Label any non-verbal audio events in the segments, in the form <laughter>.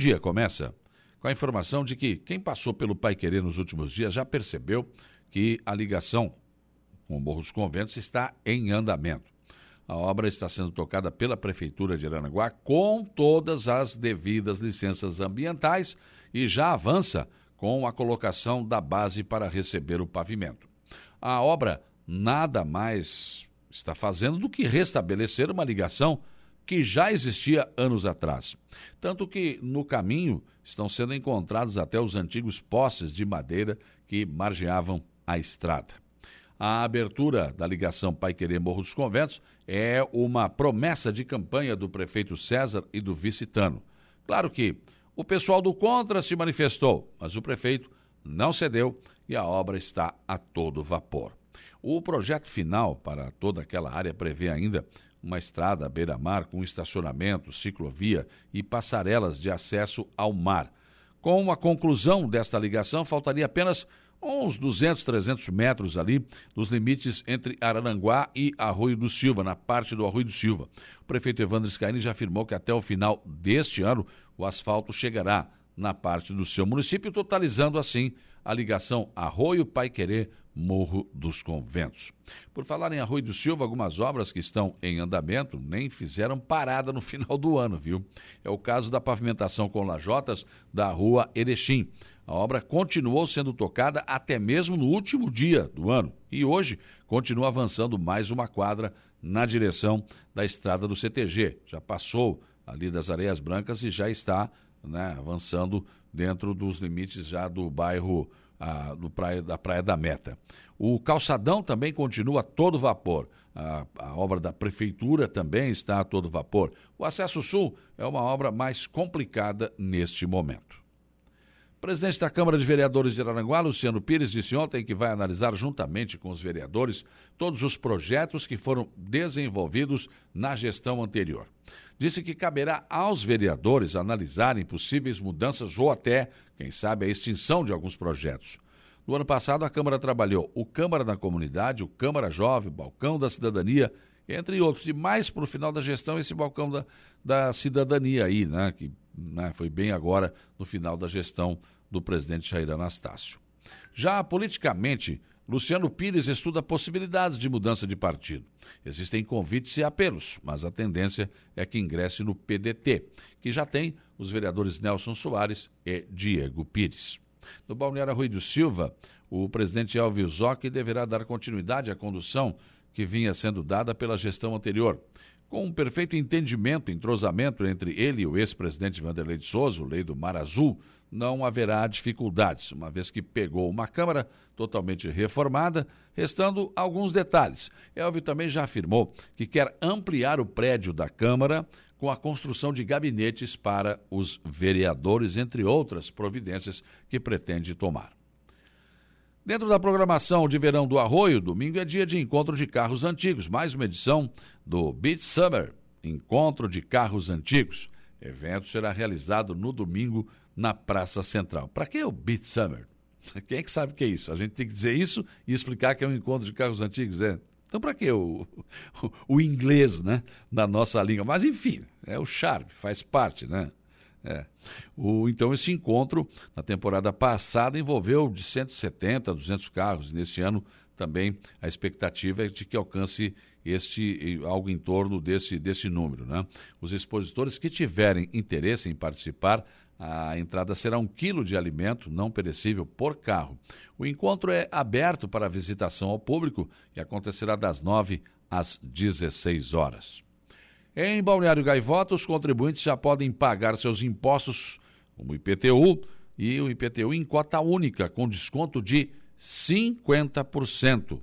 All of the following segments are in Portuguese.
dia começa com a informação de que quem passou pelo Pai Querer nos últimos dias já percebeu que a ligação com o Morro dos Conventos está em andamento. A obra está sendo tocada pela Prefeitura de Aranaguá com todas as devidas licenças ambientais e já avança com a colocação da base para receber o pavimento. A obra nada mais está fazendo do que restabelecer uma ligação que já existia anos atrás. Tanto que no caminho estão sendo encontrados até os antigos postes de madeira que margeavam a estrada. A abertura da ligação Pai Querer Morro dos Conventos é uma promessa de campanha do prefeito César e do vice Tano. Claro que o pessoal do Contra se manifestou, mas o prefeito não cedeu e a obra está a todo vapor. O projeto final para toda aquela área prevê ainda uma estrada à beira-mar com estacionamento, ciclovia e passarelas de acesso ao mar. Com a conclusão desta ligação, faltaria apenas uns 200, 300 metros ali, nos limites entre Araranguá e Arroio do Silva, na parte do Arroio do Silva. O prefeito Evandro Scaini já afirmou que até o final deste ano o asfalto chegará na parte do seu município, totalizando assim a ligação Arroio Paiquerê Morro dos Conventos. Por falar em Arroio do Silva, algumas obras que estão em andamento nem fizeram parada no <laughs> final do ano, viu? É o caso da pavimentação com lajotas da rua Erechim. A obra continuou sendo tocada até mesmo no último dia do ano e hoje continua avançando mais uma quadra na direção da estrada do CTG. Já passou ali das Areias Brancas e já está né, avançando dentro dos limites já do bairro a, do praia, da Praia da Meta. O calçadão também continua a todo vapor. A, a, obra da prefeitura também está a todo vapor. O acesso sul é uma obra mais complicada neste momento. O presidente da Câmara de Vereadores de Aranguá, Luciano Pires, disse ontem que vai analisar juntamente com os vereadores todos os projetos que foram desenvolvidos na gestão anterior. Disse que caberá aos vereadores analisarem possíveis mudanças ou até, quem sabe, a extinção de alguns projetos. No ano passado, a Câmara trabalhou o Câmara da Comunidade, o Câmara Jovem, o Balcão da Cidadania, entre outros. E mais para o final da gestão, esse Balcão da, da Cidadania aí, né, que né, foi bem agora no final da gestão do presidente Jair Anastácio. Já politicamente, Luciano Pires estuda possibilidades de mudança de partido. Existem convites e apelos, mas a tendência é que ingresse no PDT, que já tem os vereadores Nelson Soares e Diego Pires. No Balneário Rui do Silva, o presidente Elvio Zocchi deverá dar continuidade à condução que vinha sendo dada pela gestão anterior. Com um perfeito entendimento entrosamento entre ele e o ex-presidente Vanderlei de Souza, o lei do Mar Azul, não haverá dificuldades, uma vez que pegou uma Câmara totalmente reformada, restando alguns detalhes. Elvio também já afirmou que quer ampliar o prédio da Câmara com a construção de gabinetes para os vereadores, entre outras providências que pretende tomar. Dentro da programação de verão do Arroio, domingo é dia de encontro de carros antigos, mais uma edição do Beach Summer, Encontro de Carros Antigos. O evento será realizado no domingo na Praça Central. Para que o Beach Summer? <laughs> Quem é que sabe o que é isso? A gente tem que dizer isso e explicar que é um encontro de carros antigos, é? Então, para que o, o, <laughs> o, inglês, né, na nossa língua? Mas, enfim, é o charme, faz parte, né? É. O, então, esse encontro, na temporada passada, envolveu de 170 a 200 carros. Neste ano, também, a expectativa é de que alcance este algo em torno desse, desse número. Né? Os expositores que tiverem interesse em participar, a entrada será um quilo de alimento não perecível por carro. O encontro é aberto para visitação ao público e acontecerá das 9 às 16 horas. Em Balneário Gaivota, os contribuintes já podem pagar seus impostos, como IPTU e o IPTU em cota única, com desconto de 50%.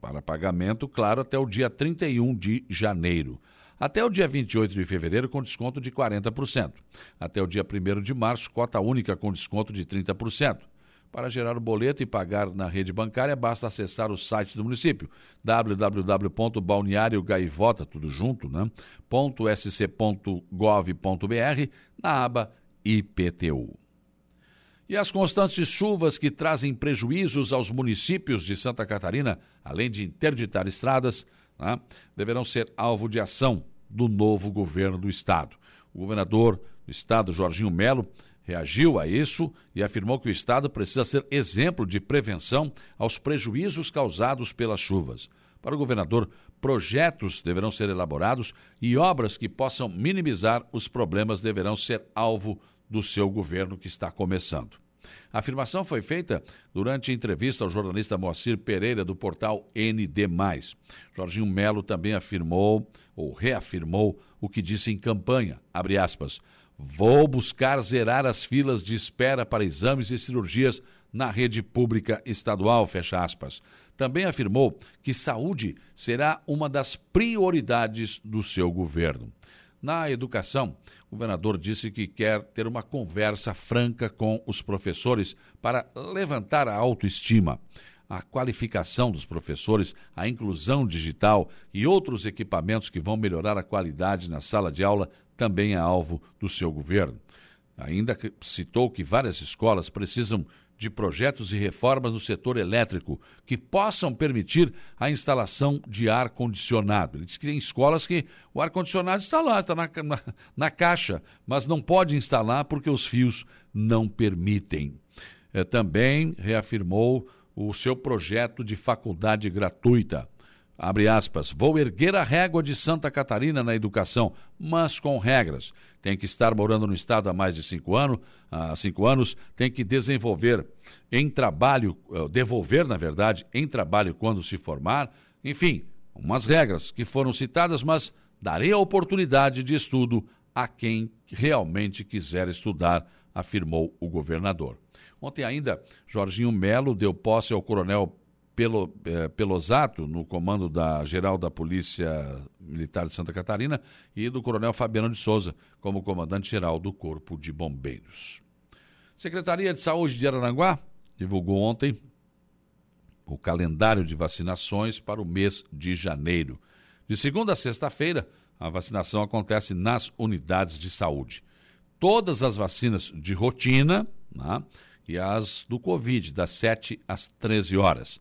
Para pagamento, claro, até o dia 31 de janeiro. Até o dia 28 de fevereiro, com desconto de 40%. Até o dia 1 de março, cota única com desconto de 30%. Para gerar o boleto e pagar na rede bancária, basta acessar o site do município, www.balneariogaivota, tudo junto, né? .sc.gov.br, na aba IPTU. E as constantes chuvas que trazem prejuízos aos municípios de Santa Catarina, além de interditar estradas, né, deverão ser alvo de ação do novo governo do estado. O governador do Estado, Jorginho Melo, reagiu a isso e afirmou que o Estado precisa ser exemplo de prevenção aos prejuízos causados pelas chuvas. Para o governador, projetos deverão ser elaborados e obras que possam minimizar os problemas deverão ser alvo do seu governo que está começando. A afirmação foi feita durante entrevista ao jornalista Moacir Pereira do portal ND+. Jorginho Melo também afirmou ou reafirmou o que disse em campanha, abre aspas, Vou buscar zerar as filas de espera para exames e cirurgias na rede pública estadual, fecha aspas. Também afirmou que saúde será uma das prioridades do seu governo. Na educação, o governador disse que quer ter uma conversa franca com os professores para levantar a autoestima a qualificação dos professores, a inclusão digital e outros equipamentos que vão melhorar a qualidade na sala de aula também é alvo do seu governo. Ainda citou que várias escolas precisam de projetos e reformas no setor elétrico que possam permitir a instalação de ar-condicionado. Ele diz que tem escolas que o ar-condicionado está lá, está na, na, na, caixa, mas não pode instalar porque os fios não permitem. É, também reafirmou o seu projeto de faculdade gratuita. Abre aspas, vou erguer a régua de Santa Catarina na educação, mas com regras. Tem que estar morando no Estado há mais de cinco, ano, há cinco anos, tem que desenvolver em trabalho, eh, devolver, na verdade, em trabalho quando se formar. Enfim, umas regras que foram citadas, mas darei a oportunidade de estudo a quem realmente quiser estudar, afirmou o governador. Ontem ainda, Jorginho Melo deu posse ao coronel Pelo, eh, Pelosato, no comando da Geral da Polícia Militar de Santa Catarina, e do coronel Fabiano de Souza, como comandante-geral do Corpo de Bombeiros. Secretaria de Saúde de Araranguá divulgou ontem o calendário de vacinações para o mês de janeiro. De segunda a sexta-feira, a vacinação acontece nas unidades de saúde. Todas as vacinas de rotina, né, e as do Covid, das 7 às 13 horas.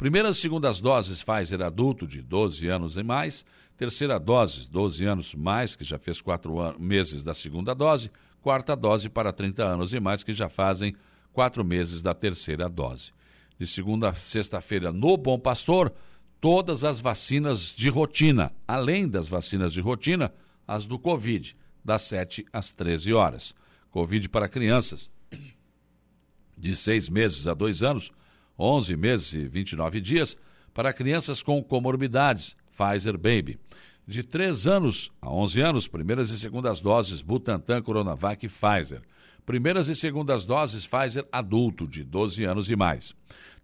Primeiras e segundas doses Pfizer adulto de 12 anos e mais, terceira dose 12 anos mais, que já fez 4 meses da segunda dose, quarta dose para 30 anos e mais, que já fazem 4 meses da terceira dose. De segunda a sexta-feira, no Bom Pastor, todas as vacinas de rotina, além das vacinas de rotina, as do Covid, das 7 às 13 horas. Covid para crianças, de seis meses a dois anos, 11 meses e 29 dias, para crianças com comorbidades, Pfizer Baby. De 3 anos a 11 anos, primeiras e segundas doses Butantan, Coronavac e Pfizer. Primeiras e segundas doses Pfizer adulto, de 12 anos e mais.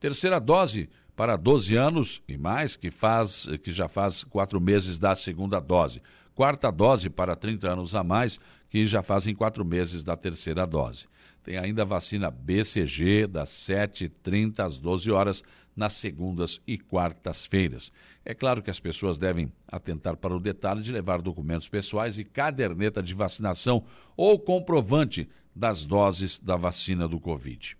Terceira dose para 12 anos e mais, que, faz, que já faz 4 meses da segunda dose. Quarta dose para 30 anos a mais, que já fazem 4 meses da terceira dose. Tem ainda a vacina BCG das 7h30 às 12 horas nas segundas e quartas-feiras. É claro que as pessoas devem atentar para o detalhe de levar documentos pessoais e caderneta de vacinação ou comprovante das doses da vacina do Covid.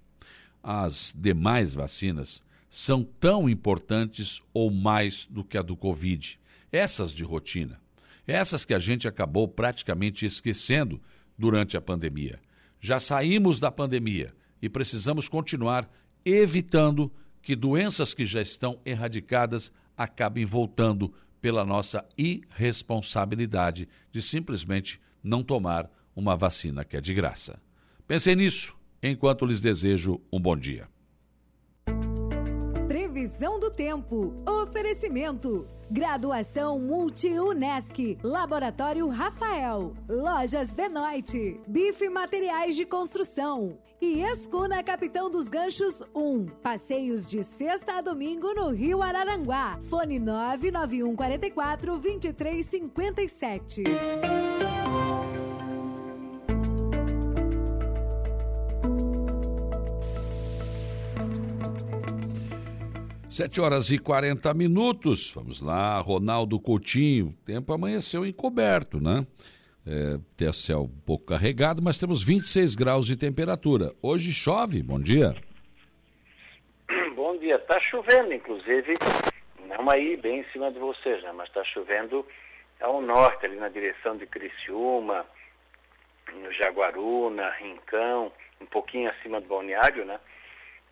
As demais vacinas são tão importantes ou mais do que a do Covid. Essas de rotina. Essas que a gente acabou praticamente esquecendo durante a pandemia. Já saímos da pandemia e precisamos continuar evitando que doenças que já estão erradicadas acabem voltando pela nossa irresponsabilidade de simplesmente não tomar uma vacina que é de graça. Pensem nisso enquanto lhes desejo um bom dia. Previsão do tempo. Oferecimento. Graduação Multi-UNESC. Laboratório Rafael. Lojas Benoit. Bife Materiais de Construção. E Escuna Capitão dos Ganchos 1. Passeios de sexta a domingo no Rio Araranguá. Fone 99144 2357. Sete horas e 40 minutos. Vamos lá, Ronaldo Coutinho. O tempo amanheceu encoberto, né? É, céu um pouco carregado, mas temos 26 graus de temperatura. Hoje chove. Bom dia. <clears throat> Bom dia. Está chovendo, inclusive, não aí bem em cima de vocês, né? mas está chovendo ao norte, ali na direção de Criciúma, no Jaguaruna, Rincão, um pouquinho acima do balneário, né?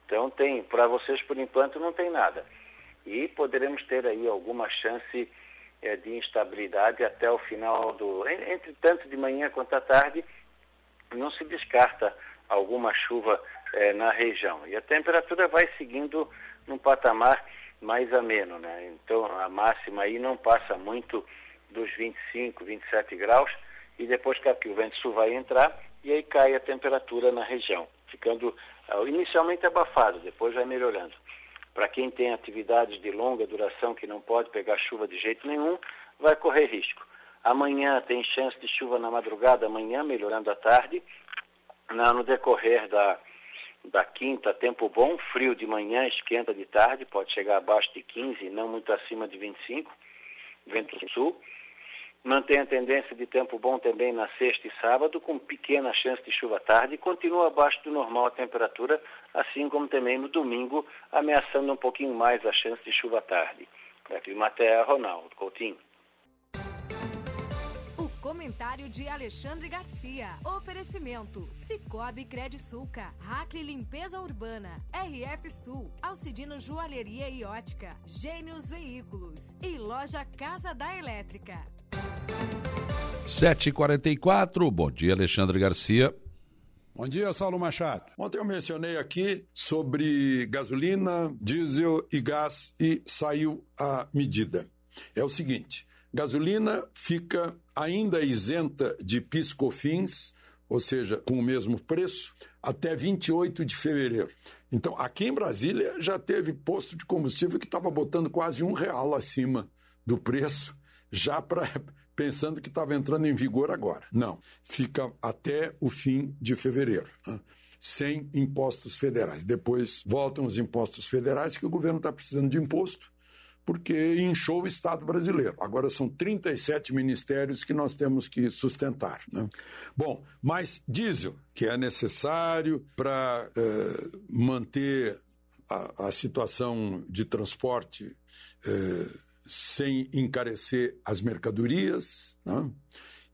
Então tem, para vocês por enquanto não tem nada. E poderemos ter aí alguma chance é, de instabilidade até o final do. Entre tanto de manhã quanto à tarde, não se descarta alguma chuva é, na região. E a temperatura vai seguindo num patamar mais ameno, né? Então a máxima aí não passa muito dos 25, 27 graus e depois que o vento sul vai entrar e aí cai a temperatura na região, ficando inicialmente abafado, depois vai melhorando. Para quem tem atividades de longa duração que não pode pegar chuva de jeito nenhum, vai correr risco. Amanhã tem chance de chuva na madrugada, amanhã melhorando à tarde. no decorrer da, da quinta, tempo bom, frio de manhã, esquenta de tarde, pode chegar abaixo de 15, não muito acima de 25, vento sul. Mantém a tendência de tempo bom também na sexta e sábado, com pequena chance de chuva tarde, e continua abaixo do normal a temperatura, assim como também no domingo, ameaçando um pouquinho mais a chance de chuva tarde. Da Climaterra, Ronaldo Coutinho. Comentário de Alexandre Garcia. Oferecimento: Cicobi Sulca, Hackley Limpeza Urbana, RF Sul, Alcidino Joalheria e Ótica, Gênios Veículos e Loja Casa da Elétrica. 7h44, bom dia, Alexandre Garcia. Bom dia, Saulo Machado. Ontem eu mencionei aqui sobre gasolina, diesel e gás e saiu a medida. É o seguinte: gasolina fica ainda isenta de PIS/COFINS, ou seja, com o mesmo preço, até 28 de fevereiro. Então, aqui em Brasília já teve posto de combustível que estava botando quase um real acima do preço, já para pensando que estava entrando em vigor agora. Não, fica até o fim de fevereiro. Né? Sem impostos federais. Depois voltam os impostos federais, que o governo está precisando de imposto porque inchou o Estado brasileiro. Agora são 37 ministérios que nós temos que sustentar. Né? Bom, mas diesel, que é necessário para eh, manter a, a, situação de transporte eh, sem encarecer as mercadorias, né?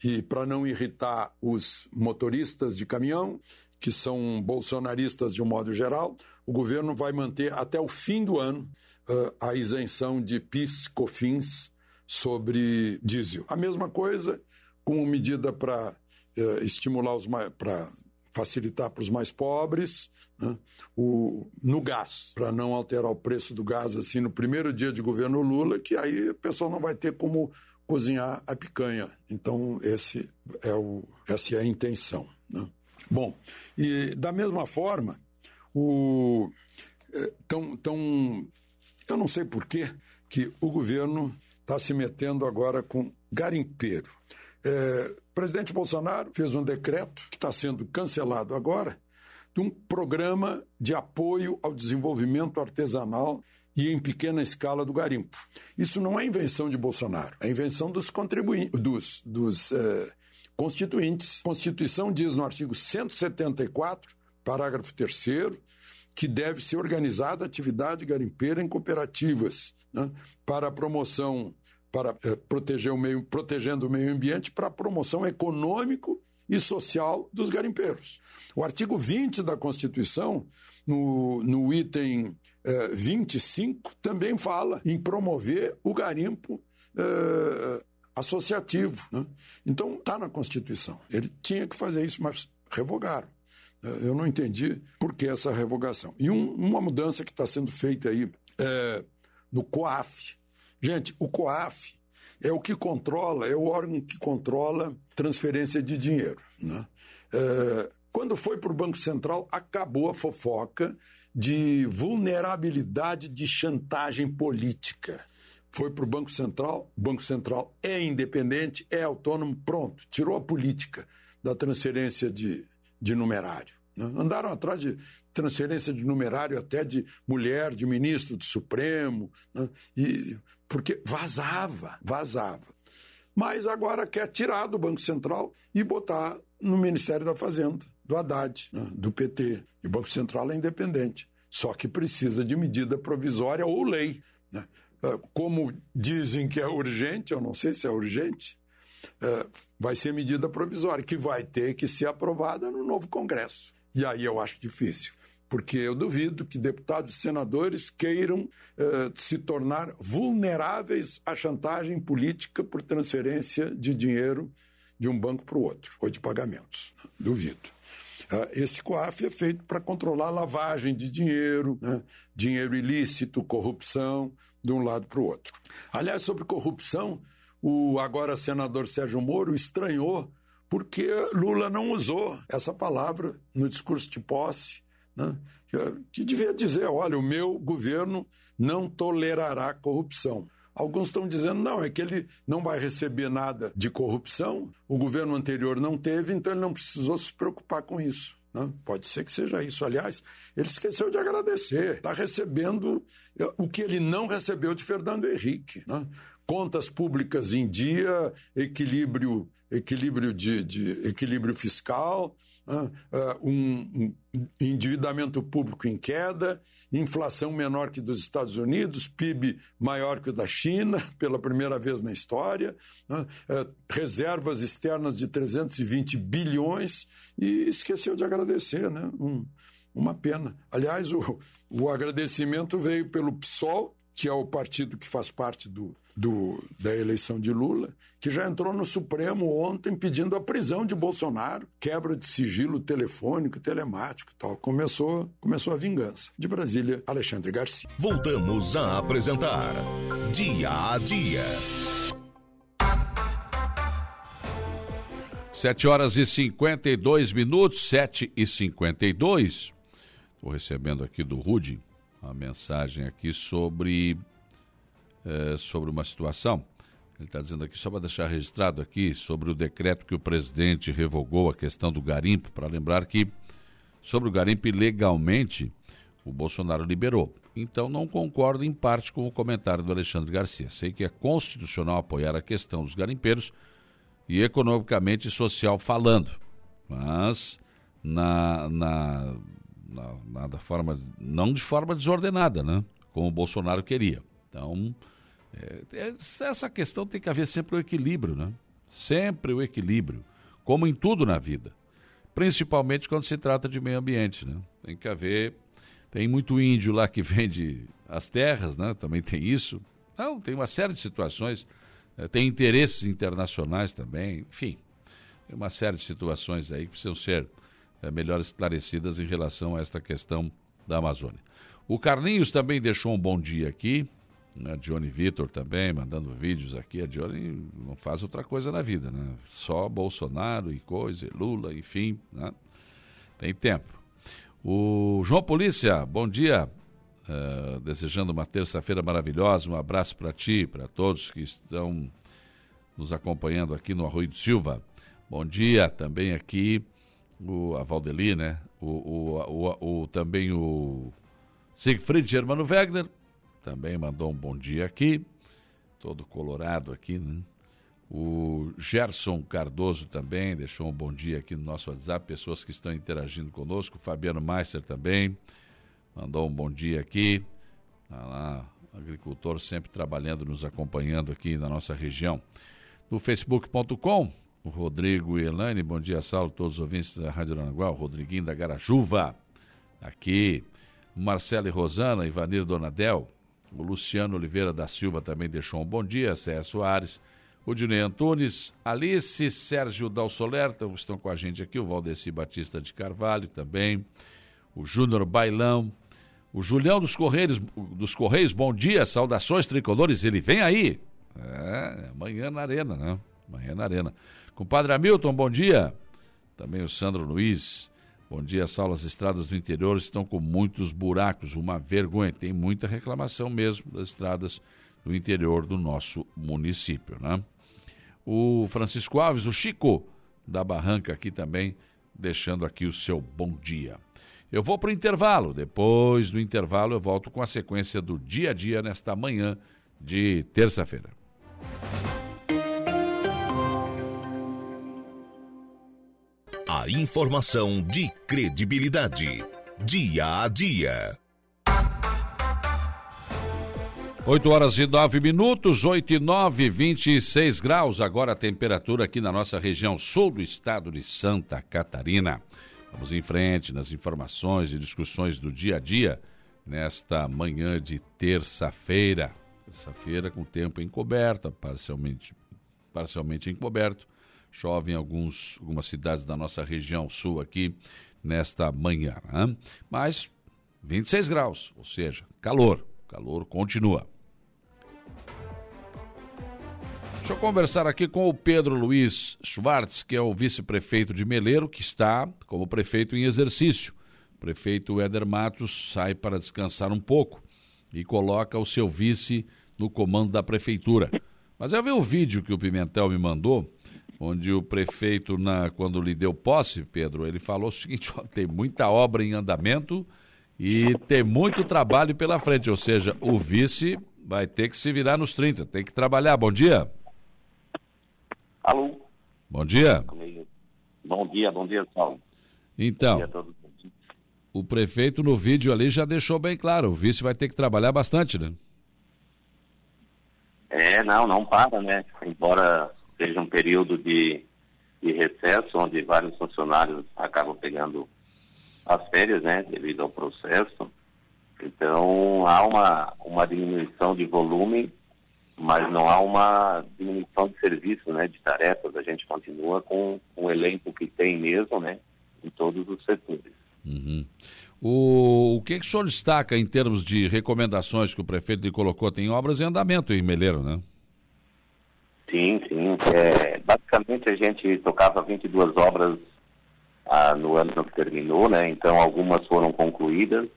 e para não irritar os motoristas de caminhão, que são bolsonaristas de um modo geral, o governo vai manter até o fim do ano uh, a isenção de PIS, COFINS sobre diesel. A mesma coisa com medida para uh, estimular os para facilitar para os mais pobres, né? o, no gás, para não alterar o preço do gás assim no primeiro dia de governo Lula, que aí a pessoa não vai ter como cozinhar a picanha. Então esse é o, essa é a intenção. Né? Bom, e da mesma forma, o, tão, tão eu não sei por que, que o governo está se metendo agora com garimpeiro. É, o presidente Bolsonaro fez um decreto que está sendo cancelado agora de um programa de apoio ao desenvolvimento artesanal e em pequena escala do garimpo. Isso não é invenção de Bolsonaro, é invenção dos contribuintes, dos, dos é, constituintes. A Constituição diz no artigo 174, parágrafo 3 que deve ser organizada atividade garimpeira em cooperativas né, para a promoção, para é, proteger o meio, protegendo o meio ambiente, para a promoção econômico e social dos garimpeiros. O artigo 20 da Constituição, no, no item é, 25, também fala em promover o garimpo é, associativo. Né? Então, está na Constituição. Ele tinha que fazer isso, mas revogaram. Eu não entendi por que essa revogação. E um, uma mudança que está sendo feita aí é, no COAF. Gente, o COAF é o que controla, é o órgão que controla transferência de dinheiro. Né? É, quando foi para o Banco Central, acabou a fofoca de vulnerabilidade de chantagem política. Foi para o Banco Central, o Banco Central é independente, é autônomo, pronto, tirou a política da transferência de, de numerário. Né? Andaram atrás de transferência de numerário até de mulher, de ministro do Supremo, né? e, porque vazava, vazava. Mas agora quer tirar do Banco Central e botar no Ministério da Fazenda, do Haddad, né? do PT. E o Banco Central é independente. Só que precisa de medida provisória ou lei. Né? Ah, como dizem que é urgente, eu não sei se é urgente, uh, vai ser medida provisória, que vai ter que ser aprovada no novo Congresso. E aí eu acho difícil, porque eu duvido que deputados e senadores queiram uh, se tornar vulneráveis à chantagem política por transferência de dinheiro de um banco para o outro, ou de pagamentos. Duvido. Uh, esse COAF é feito para controlar lavagem de dinheiro, né? dinheiro ilícito, corrupção, de um lado para o outro. Aliás, sobre corrupção, o agora senador Sérgio Moro estranhou porque Lula não usou essa palavra no discurso de posse, né? que devia dizer: olha, o meu governo não tolerará corrupção. Alguns estão dizendo, não, é que ele não vai receber nada de corrupção, o governo anterior não teve, então ele não precisou se preocupar com isso. Né? Pode ser que seja isso. Aliás, ele esqueceu de agradecer. Está recebendo eh, o que ele não recebeu de Fernando Henrique. Né? Contas públicas em dia, equilíbrio equilíbrio, de, de equilíbrio fiscal? Um, um endividamento público em queda, inflação menor que dos Estados Unidos, PIB maior que o da China, <laughs> pela primeira vez na história, né? reservas externas de 320 bilhões, e esqueceu de agradecer, né? Um, uma pena. Aliás, o, o agradecimento veio pelo PSOL, que é o partido que faz parte do, do, da eleição de Lula, que já entrou no Supremo ontem pedindo a prisão de Bolsonaro, quebra de sigilo telefônico, telemático e tal. Começou, começou a vingança. De Brasília, Alexandre Garcia. Voltamos a apresentar Dia a Dia. 7 horas e 52 minutos, 7 e 52. Estou recebendo aqui do Rude uma mensagem aqui sobre, é, sobre uma situação. Ele está dizendo aqui, só para deixar registrado aqui, sobre o decreto que o presidente revogou a questão do garimpo, para lembrar que sobre o garimpo legalmente o Bolsonaro liberou. Então não concordo em parte com o comentário do Alexandre Garcia. Sei que é constitucional apoiar a questão dos garimpeiros e economicamente e social falando, mas na, na na, na, forma, não de forma desordenada, né? Como o Bolsonaro queria. Então, é, é, essa questão tem que haver sempre o equilíbrio, né? Sempre o equilíbrio, como em tudo na vida. Principalmente quando se trata de meio ambiente, né? Tem que haver. Tem muito índio lá que <laughs> vende as terras, né? Também tem isso. Não, tem uma série de situações. É, tem interesses internacionais também, enfim. Tem uma série de situações aí que precisam ser é, melhor esclarecidas em relação a esta questão da Amazônia. O Carlinhos também deixou um bom dia aqui. A né? Johnny Vitor também, mandando vídeos aqui. A Johnny não faz outra coisa na vida, né? Só Bolsonaro e coisa, Lula, enfim, né? Tem tempo. O João Polícia, bom dia. Uh, desejando uma terça-feira maravilhosa. Um abraço para ti, para todos que estão nos acompanhando aqui no Arroio do Silva. Bom dia também aqui o, a Valdeli, né? O, o, o, o, também o Siegfried Germano Wegner também mandou um bom dia aqui, todo colorado aqui, né? O Gerson Cardoso também deixou um bom dia aqui no nosso WhatsApp, pessoas que estão interagindo conosco. O Fabiano Meister também mandou um bom dia aqui. Tá lá, agricultor sempre trabalhando, nos acompanhando aqui na nossa região. No facebook.com, o Rodrigo e Elaine, bom dia, Saulo, todos os ouvintes da Rádio Aranaguá, o Rodriguinho da Garajuva, aqui, Marcelo e Rosana, Ivanir Donadel, o Luciano Oliveira da Silva também deixou um bom dia, Cé Soares, o Dinei Antunes, Alice, Sérgio Dalsolerta, estão com a gente aqui, o Valdeci Batista de Carvalho também, o Júnior Bailão, o Julião dos Correios, dos Correios, bom dia, saudações tricolores, ele vem aí. É, amanhã na Arena, né? Amanhã na Arena. Compadre Hamilton, bom dia. Também o Sandro Luiz. Bom dia, Saulo. As estradas do interior estão com muitos buracos, uma vergonha. Tem muita reclamação mesmo das estradas do interior do nosso município, né? O Francisco Alves, o Chico da Barranca aqui também, deixando aqui o seu bom dia. Eu vou para o intervalo. Depois do intervalo, eu volto com a sequência do dia a dia nesta manhã de terça-feira. A informação de credibilidade. Dia a dia. 8 horas e 9 minutos, 8 e 9, 26 graus. Agora a temperatura aqui na nossa região sul do estado de Santa Catarina. Vamos em frente nas informações e discussões do dia a dia nesta manhã de terça-feira. Terça-feira com tempo encoberto, parcialmente, parcialmente encoberto. Chove em alguns, algumas cidades da nossa região sul aqui nesta manhã. Né? Mas 26 graus, ou seja, calor. calor continua. Deixa eu conversar aqui com o Pedro Luiz Schwartz, que é o vice-prefeito de Meleiro, que está como prefeito em exercício. O prefeito Éder Matos sai para descansar um pouco e coloca o seu vice no comando da prefeitura. Mas eu vi o vídeo que o Pimentel me mandou, onde o prefeito, na, quando lhe deu posse, Pedro, ele falou o seguinte: ó, tem muita obra em andamento e tem muito trabalho pela frente, ou seja, o vice vai ter que se virar nos 30, tem que trabalhar. Bom dia. Alô. Bom dia. Bom dia, bom dia, Paulo. Então, dia o prefeito no vídeo ali já deixou bem claro, o vice vai ter que trabalhar bastante, né? É, não, não para, né? Embora seja um período de, de recesso, onde vários funcionários acabam pegando as férias, né, devido ao processo. Então, há uma, uma diminuição de volume, mas não há uma diminuição de serviço, né, de tarefas. A gente continua com o elenco que tem mesmo, né, em todos os setores. Uhum. O, o que, que o senhor destaca em termos de recomendações que o prefeito lhe colocou? Tem obras em andamento em Meleiro, né? Sim, sim. É, basicamente a gente tocava 22 obras ah, no ano que terminou, né? Então algumas foram concluídas,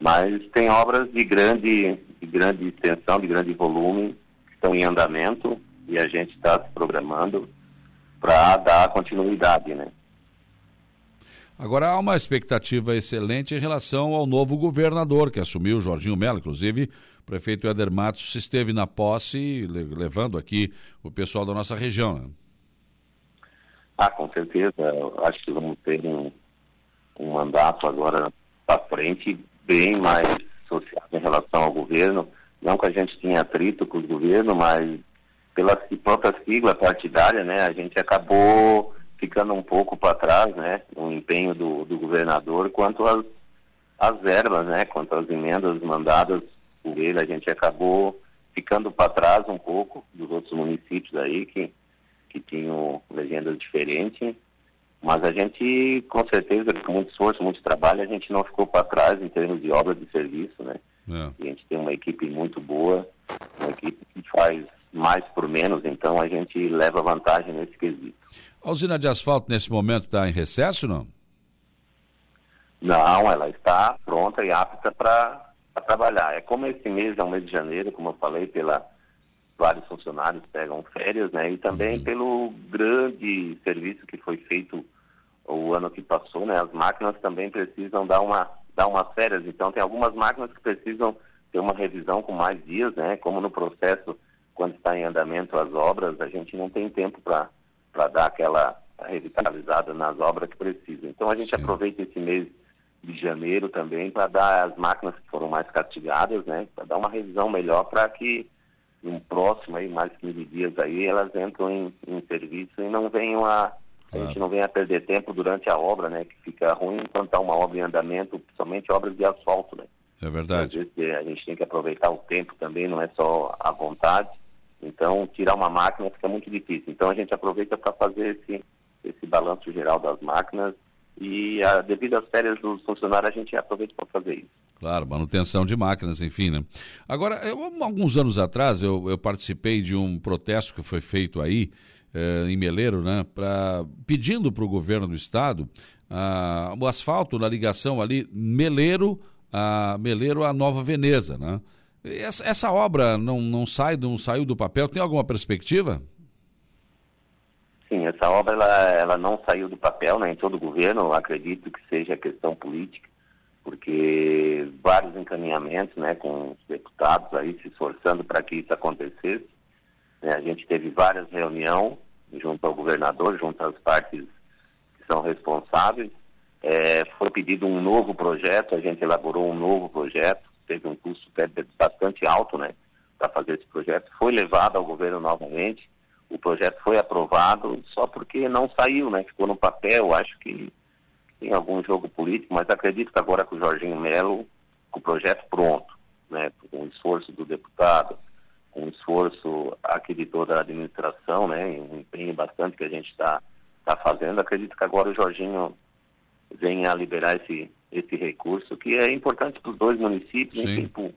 mas tem obras de grande, de grande extensão, de grande volume, que estão em andamento e a gente está se programando para dar continuidade, né? Agora há uma expectativa excelente em relação ao novo governador que assumiu, Jorginho Mello. Inclusive, o prefeito Éder Matos esteve na posse, levando aqui o pessoal da nossa região. Né? Ah, com certeza. Acho que vamos ter um, um mandato agora para frente bem mais social em relação ao governo. Não que a gente tenha atrito com o governo, mas pela própria sigla partidária, né, a gente acabou ficando um pouco para trás, né, no empenho do, do governador quanto às, às verbas, né, quanto às emendas mandadas por ele, a gente acabou ficando para trás um pouco dos outros municípios aí que, que tinham legendas diferentes, mas a gente, com certeza, com muito esforço, muito trabalho, a gente não ficou para trás em termos de obra de serviço, né? É. A gente tem uma equipe muito boa, uma equipe que faz mais por menos, então a gente leva vantagem nesse quesito. A usina de asfalto nesse momento está em recesso, não? Não, ela está pronta e apta para trabalhar. É como esse mês é um mês de janeiro, como eu falei, pela vários funcionários pegam férias, né? E também uhum. pelo grande serviço que foi feito o ano que passou, né? As máquinas também precisam dar uma dar umas férias. Então tem algumas máquinas que precisam ter uma revisão com mais dias, né? Como no processo quando está em andamento as obras, a gente não tem tempo para dar aquela revitalizada nas obras que precisam. Então a gente Sim. aproveita esse mês de janeiro também para dar as máquinas que foram mais castigadas, né, para dar uma revisão melhor para que no próximo aí, mais 15 dias aí, elas entram em, em serviço e não venham a a gente não venha perder tempo durante a obra, né? Que fica ruim enquanto está uma obra em andamento, principalmente obras de asfalto, né? É verdade. Às vezes a gente tem que aproveitar o tempo também, não é só a vontade. Então, tirar uma máquina fica muito difícil. Então, a gente aproveita para fazer esse, esse balanço geral das máquinas e, a, devido às férias dos funcionários, a gente aproveita para fazer isso. Claro, manutenção de máquinas, enfim, né? Agora, eu, alguns anos atrás, eu, eu, participei de um protesto que foi feito aí, eh, em Meleiro, né? Pra, pedindo para o governo do estado ah, o asfalto na ligação ali, Meleiro a, Meleiro a Nova Veneza, né? Essa, essa obra não, não, sai, não saiu do papel? Tem alguma perspectiva? Sim, essa obra ela, ela não saiu do papel né, em todo o governo. Acredito que seja questão política, porque vários encaminhamentos né, com os deputados aí se esforçando para que isso acontecesse. Né, a gente teve várias reuniões junto ao governador, junto às partes que são responsáveis. É, foi pedido um novo projeto, a gente elaborou um novo projeto teve um custo bastante alto, né? fazer esse projeto. Foi levado ao governo novamente, o projeto foi aprovado, só porque não saiu, né? Ficou no papel, acho que tem algum jogo político, mas acredito que agora com o Jorginho Melo, com o projeto pronto, né? Com o esforço do deputado, com o esforço aqui de toda a administração, né? Um empenho bastante que a gente está tá fazendo, acredito que agora o Jorginho venha a liberar esse, esse recurso, que é importante para os dois municípios,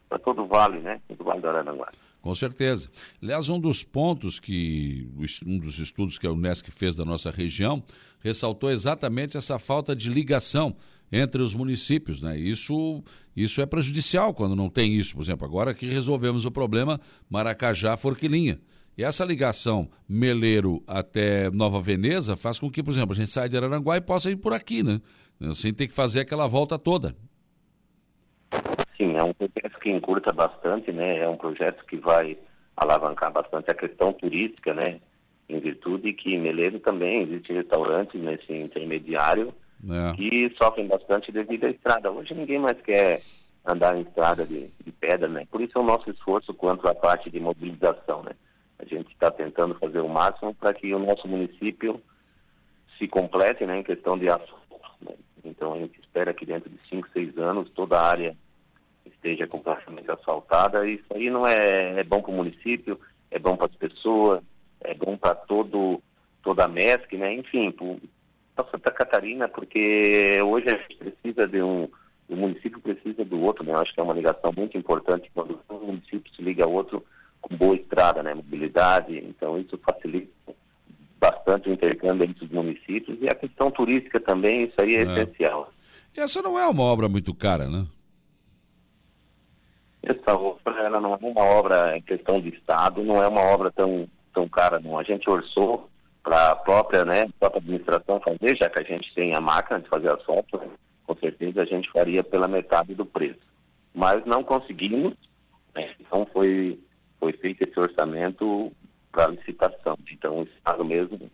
para todo o vale, né? Todo o Vale do Araranguá. Com certeza. Aliás, um dos pontos que, um dos estudos que a Unesco fez da nossa região, ressaltou exatamente essa falta de ligação entre os municípios, né? Isso, isso é prejudicial quando não tem isso. Por exemplo, agora que resolvemos o problema Maracajá-Forquilinha. E essa ligação Meleiro até Nova Veneza faz com que, por exemplo, a gente saia de Araranguá e possa ir por aqui, né? Sem ter que fazer aquela volta toda. Sim, é um projeto que encurta bastante, né? É um projeto que vai alavancar bastante a questão turística, né? Em virtude que em Meleiro também existe restaurantes nesse intermediário é. que sofrem bastante devido à estrada. Hoje ninguém mais quer andar em estrada de, de pedra, né? Por isso é o nosso esforço quanto à parte de mobilização, né? A gente está tentando fazer o máximo para que o nosso município se complete, né? Em questão de asfalto. Então a gente espera que dentro de 5, 6 anos toda a área esteja completamente asfaltada. Isso aí não é, é bom para o município, é bom para as pessoas, é bom para todo toda a MESC, né? Enfim, para Santa Catarina, porque hoje a gente precisa de um o município precisa do outro, né? Eu acho que é uma ligação muito importante quando um município se liga ao outro com boa estrada, né? Mobilidade, então isso facilita bastante o intercâmbio entre os municípios e a questão turística também, isso aí é, é. essencial. E essa não é uma obra muito cara, né? Essa obra ela não é uma obra em questão de Estado, não é uma obra tão, tão cara, não. A gente orçou para a própria, né, própria administração fazer, já que a gente tem a máquina de fazer né, com certeza a gente faria pela metade do preço. Mas não conseguimos, né, então foi, foi feito esse orçamento para licitação. Então o Estado mesmo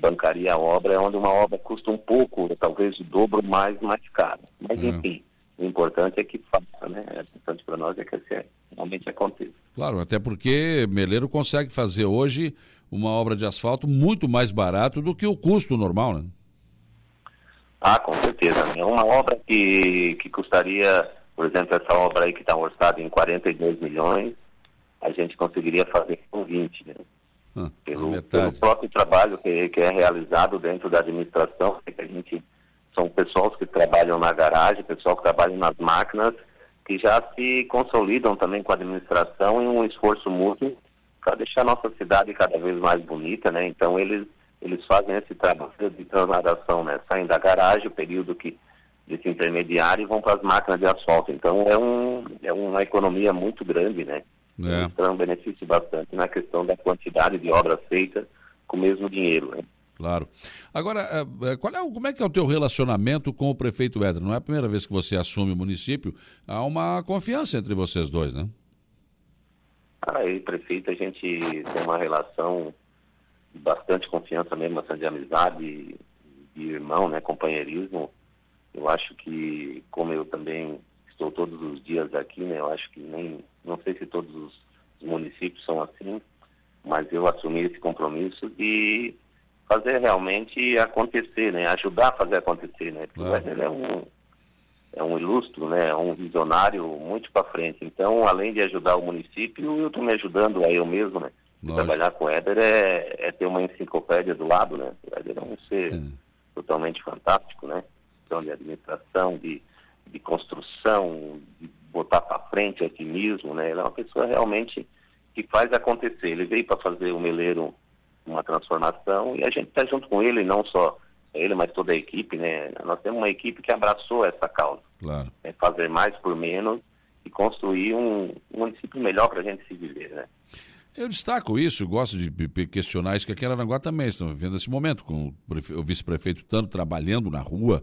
bancaria a obra, é onde uma obra custa um pouco, talvez o dobro mais, mais caro. Mas uhum. enfim, o importante é que faça, né? O importante para nós é que assim, realmente aconteça. Claro, até porque Meleiro consegue fazer hoje uma obra de asfalto muito mais barato do que o custo normal, né? Ah, com certeza. É uma obra que, que custaria, por exemplo, essa obra aí que está orçada em 42 milhões, a gente conseguiria fazer com 20, né? Ah, pelo, pelo, próprio trabalho que, que é realizado dentro da administração, que a gente são pessoas que trabalham na garagem, pessoal que trabalha nas máquinas, que já se consolidam também com a administração em um esforço mútuo para deixar a nossa cidade cada vez mais bonita, né? Então eles eles fazem esse trabalho de transladação, né? Saem da garagem, o período que desse intermediário e vão para as máquinas de asfalto. Então é um é uma economia muito grande, né? É. Então benefício bastante na questão da quantidade de obras feitas com o mesmo dinheiro, né? Claro. Agora, eh, eh, qual é, como é que é o teu relacionamento com o prefeito Éder? Não é a primeira vez que você assume o município, há uma confiança entre vocês dois, né? Ah, e prefeito, a gente tem uma relação de bastante confiança mesmo, bastante de amizade, de irmão, né, companheirismo. Eu acho que, como eu também estou todos os dias aqui, né, eu acho que nem, não sei se todos os municípios são assim, mas eu assumi esse compromisso de fazer realmente acontecer, né? Ajudar a fazer acontecer, né? Porque claro. ele é um, é um ilustro, né? É um visionário muito para frente. Então, além de ajudar o município, eu estou me ajudando a eu mesmo, né? Trabalhar com o Éder é, é, ter uma enciclopédia do lado, né? O Éder é um ser é. totalmente fantástico, né? Então, de administração, de, de construção, de botar para frente otimismo, né? Ele é uma pessoa realmente que faz acontecer. Ele veio para fazer o Meleiro uma transformação e a gente está junto com ele, não só ele, mas toda a equipe, né? Nós temos uma equipe que abraçou essa causa. Claro. É fazer mais por menos e construir um, um município melhor para a gente se viver, né? Eu destaco isso, gosto de questionar isso, que aqui em Aranaguá também estão vivendo esse momento, com o vice-prefeito tanto trabalhando na rua,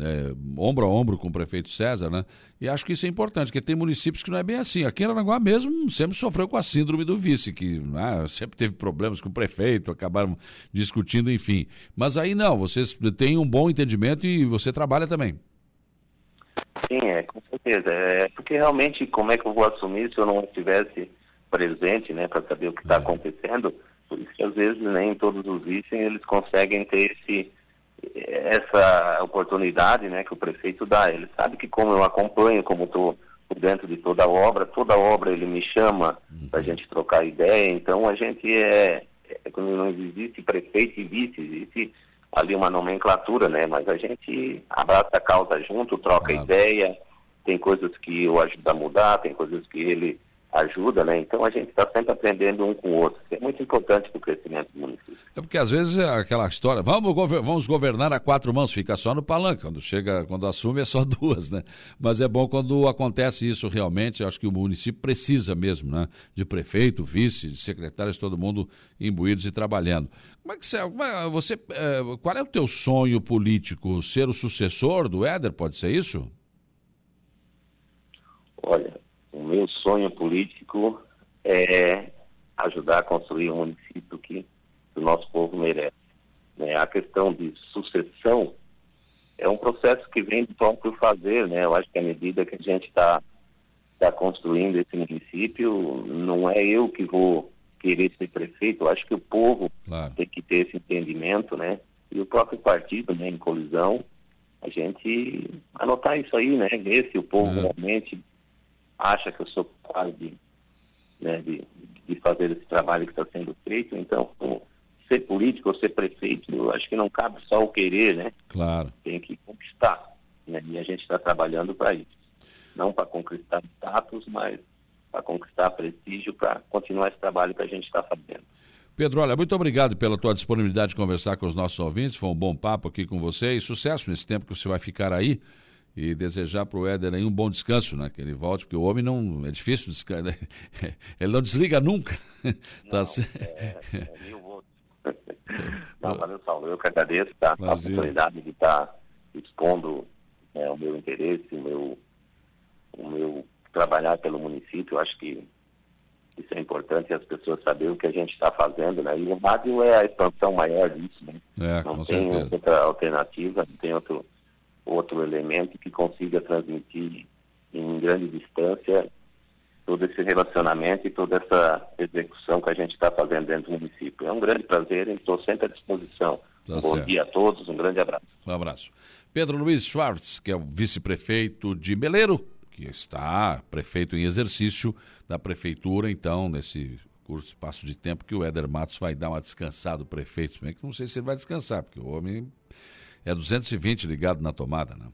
é, ombro a ombro com o prefeito César, né? E acho que isso é importante, porque tem municípios que não é bem assim. Aqui em Aranaguá mesmo sempre sofreu com a síndrome do vice, que né, sempre teve problemas com o prefeito, acabaram discutindo, enfim. Mas aí não, vocês têm um bom entendimento e você trabalha também. Sim, é, com certeza. É porque realmente, como é que eu vou assumir se eu não estivesse presente, né, para saber o que está É. acontecendo. Por isso que às vezes nem todos os itens eles conseguem ter esse essa oportunidade, né, que o prefeito dá. Ele sabe que como eu acompanho, como estou por dentro de toda a obra, toda obra ele me chama para a gente trocar ideia. Então a gente é, é quando não existe prefeito e vice, existe ali uma nomenclatura, né? Mas a gente abraça a causa junto, troca ideia. Tem coisas que eu ajudo a mudar, tem coisas que ele ajuda, né? Então a gente está sempre aprendendo um com o outro. Isso é muito importante para o crescimento do município. É porque às vezes é aquela história, vamos, gover- vamos governar a quatro mãos, fica só no palanque. Quando chega, quando assume é só <laughs> duas, né? Mas é bom quando acontece isso realmente. Acho que o município precisa mesmo, né? De prefeito, vice, de secretários, todo mundo imbuídos e trabalhando. Como é que você, é- você é, qual é o teu sonho político? Ser o sucessor do Éder, pode ser isso? Olha, o meu sonho político é ajudar a construir um município que o nosso povo merece. né? A questão de sucessão é um processo que vem do próprio fazer, né? Eu acho que à medida que a gente está tá construindo esse município, não é eu que vou querer ser prefeito, eu acho que o povo Claro. tem que ter esse entendimento, né? E o próprio partido, né, em colisão, a gente anotar isso aí, né? Ver se o povo Uhum. realmente acha que eu sou capaz de, né, de, de fazer esse trabalho que está sendo feito. Então, ser político ou ser prefeito, eu acho que não cabe só o querer, né? Claro. Tem que conquistar, né? E a gente está trabalhando para isso. Não para conquistar status, mas para conquistar prestígio, para continuar esse trabalho que a gente está fazendo. Pedro, olha, muito obrigado pela tua disponibilidade de conversar com os nossos ouvintes. Foi um bom papo aqui com você e sucesso nesse tempo que você vai ficar aí. E desejar para o Éder aí um bom descanso, né? Que ele volte, porque o homem não. É difícil descansar. <laughs> né? Ele não desliga nunca. <laughs> tá ce- É, é <laughs> mil votos. Não, valeu, Saulo. Eu que agradeço tá? a oportunidade de estar expondo né, o meu interesse, o meu, o meu trabalhar pelo município. Eu acho que isso é importante as pessoas saberem o que a gente está fazendo, né? E o rádio é a expansão maior disso, né? É, não com tem certeza. outra alternativa, não tem outro, outro elemento que consiga transmitir em grande distância todo esse relacionamento e toda essa execução que a gente está fazendo dentro do município. É um grande prazer e estou sempre à disposição. Tá bom certo. dia a todos, um grande abraço. Um abraço. Pedro Luiz Schwartz, que é o vice-prefeito de Meleiro, que está prefeito em exercício da prefeitura, então, nesse curto espaço de tempo que o Éder Matos vai dar uma descansada, o prefeito, bem que não sei se ele vai descansar, porque o homem é 220 ligado na tomada, né?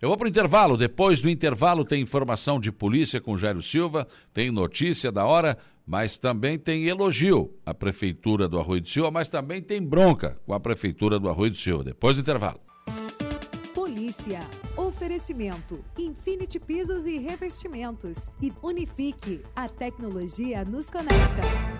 Eu vou para o intervalo. Depois do intervalo tem informação de polícia com Jairo Silva, tem notícia da hora, mas também tem elogio à prefeitura do Arroio do Silva, mas também tem bronca com a prefeitura do Arroio do Silva. Depois do intervalo. Polícia. Oferecimento. Infinity Pisos e Revestimentos. E Unifique. A tecnologia nos conecta.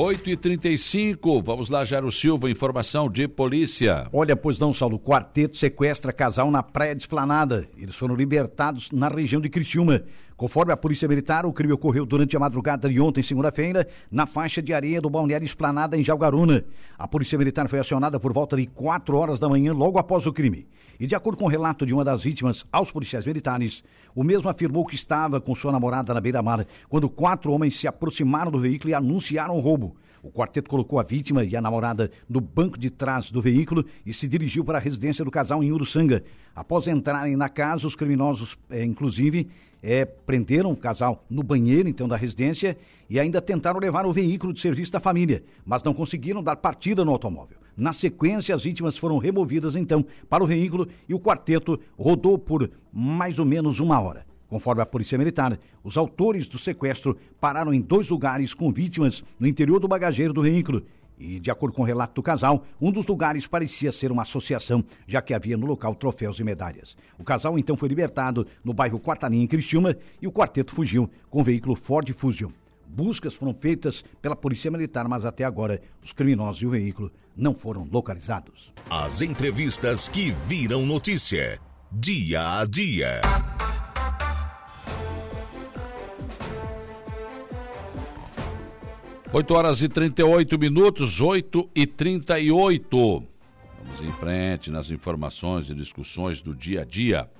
8h35, vamos lá, Jairo Silva, informação de polícia. Olha, pois não, Saulo, quarteto sequestra casal na praia de Esplanada. Eles foram libertados na região de Criciúma. Conforme a Polícia Militar, o crime ocorreu durante a madrugada de ontem, segunda-feira, na faixa de areia do balneário Esplanada, em Jalgaruna. A Polícia Militar foi acionada por volta de 4 horas da manhã, logo após o crime. E de acordo com o relato de uma das vítimas aos policiais militares, o mesmo afirmou que estava com sua namorada na beira-mar quando quatro homens se aproximaram do veículo e anunciaram o roubo. O quarteto colocou a vítima e a namorada no banco de trás do veículo e se dirigiu para a residência do casal em Uruçanga. Após entrarem na casa, os criminosos, eh, inclusive, eh, prenderam o casal no banheiro, então, da residência e ainda tentaram levar o veículo de serviço da família, mas não conseguiram dar partida no automóvel. Na sequência, as vítimas foram removidas, então, para o veículo e o quarteto rodou por mais ou menos uma hora. Conforme a Polícia Militar, os autores do sequestro pararam em dois lugares com vítimas no interior do bagageiro do veículo. E, de acordo com o relato do casal, um dos lugares parecia ser uma associação, já que havia no local troféus e medalhas. O casal então foi libertado no bairro Quataninha, em Criciúma, e o quarteto fugiu com o veículo Ford Fusion. Buscas foram feitas pela Polícia Militar, mas até agora os criminosos e o veículo não foram localizados. As entrevistas que viram notícia. Dia a dia. Oito horas e 38 minutos, 8 e 38. Vamos em frente nas informações e discussões do dia a dia.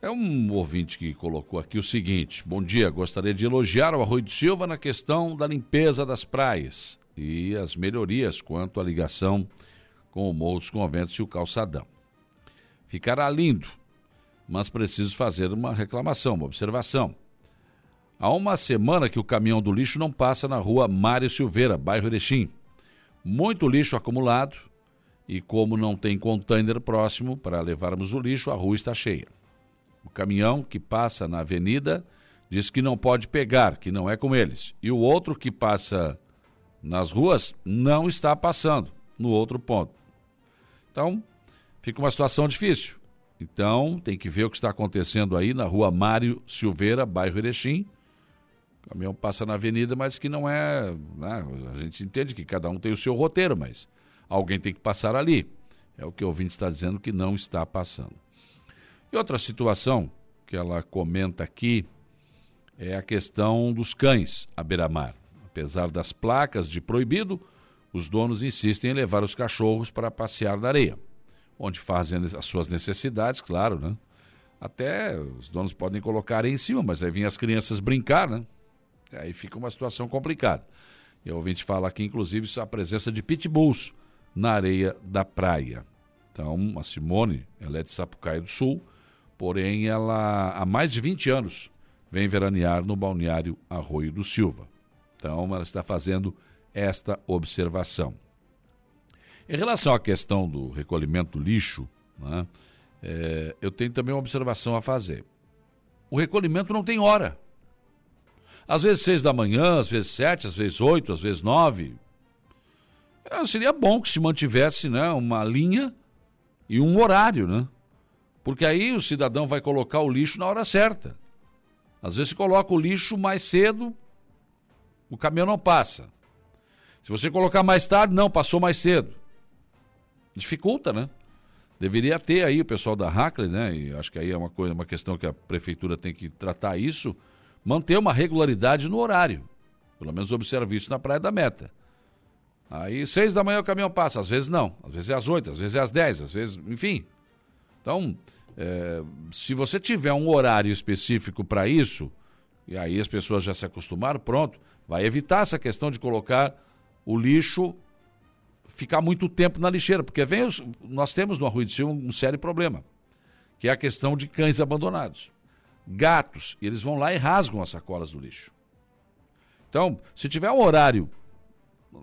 É um ouvinte que colocou aqui o seguinte: Bom dia, gostaria de elogiar o Arroio de Silva na questão da limpeza das praias e as melhorias quanto à ligação com o Morro dos Conventos e o Calçadão. Ficará lindo, mas preciso fazer uma reclamação, uma observação. Há uma semana que o caminhão do lixo não passa na rua Mário Silveira, bairro Erechim. Muito lixo acumulado e, como não tem container próximo para levarmos o lixo, a rua está cheia. O caminhão que passa na avenida diz que não pode pegar, que não é com eles. E o outro que passa nas ruas não está passando no outro ponto. Então, fica uma situação difícil. Então, tem que ver o que está acontecendo aí na rua Mário Silveira, bairro Erechim. O caminhão passa na avenida, mas que não é. Né? A gente entende que cada um tem o seu roteiro, mas alguém tem que passar ali. É o que o ouvinte está dizendo que não está passando. E outra situação que ela comenta aqui é a questão dos cães à beira-mar. Apesar das placas de proibido, os donos insistem em levar os cachorros para passear na areia, onde fazem as suas necessidades, claro, né? Até os donos podem colocar em cima, mas aí vêm as crianças brincar, né? Aí fica uma situação complicada. E o ouvinte fala aqui, inclusive, a presença de pitbulls na areia da praia. Então, a Simone, ela é de Sapucaia do Sul, porém ela há mais de 20 anos vem veranear no balneário Arroio do Silva. Então ela está fazendo esta observação. Em relação à questão do recolhimento do lixo, né, é, eu tenho também uma observação a fazer. O recolhimento não tem hora. Às vezes seis da manhã, às vezes sete, às vezes oito, às vezes nove. É, seria bom que se mantivesse né, uma linha e um horário, né? Porque aí o cidadão vai colocar o lixo na hora certa. Às vezes se coloca o lixo mais cedo, o caminhão não passa. Se você colocar mais tarde, não, passou mais cedo. Dificulta, né? Deveria ter aí o pessoal da Hackley, né? E acho que aí é uma coisa, uma questão que a prefeitura tem que tratar isso, manter uma regularidade no horário. Pelo menos observar isso na Praia da Meta. Aí, seis da manhã o caminhão passa, às vezes não, às vezes é às oito, às vezes é às dez, às vezes, enfim. Então, é, se você tiver um horário específico para isso, e aí as pessoas já se acostumaram, pronto, vai evitar essa questão de colocar o lixo ficar muito tempo na lixeira, porque vem os, nós temos no Arroio de Silva um sério problema, que é a questão de cães abandonados. Gatos, eles vão lá e rasgam as sacolas do lixo. Então, se tiver um horário,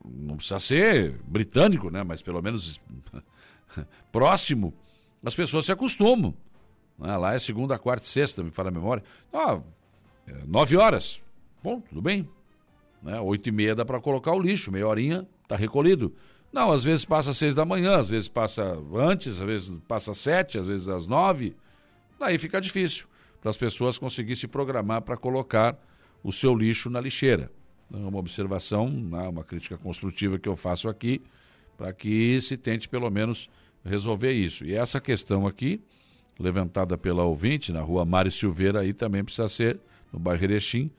não precisa ser britânico, né, mas pelo menos <laughs> próximo, as pessoas se acostumam. Né? Lá é segunda, quarta e sexta, me fala a memória. Ah, é nove horas. Bom, tudo bem. Né? Oito e meia dá para colocar o lixo, meia horinha está recolhido. Não, às vezes passa seis da manhã, às vezes passa antes, às vezes passa sete, às vezes às nove. Daí fica difícil para as pessoas conseguirem se programar para colocar o seu lixo na lixeira. É uma observação, né? uma crítica construtiva que eu faço aqui, para que se tente pelo menos resolver isso. E essa questão aqui, levantada pela ouvinte na rua Mário Silveira, aí também precisa ser, no bairro Erechim,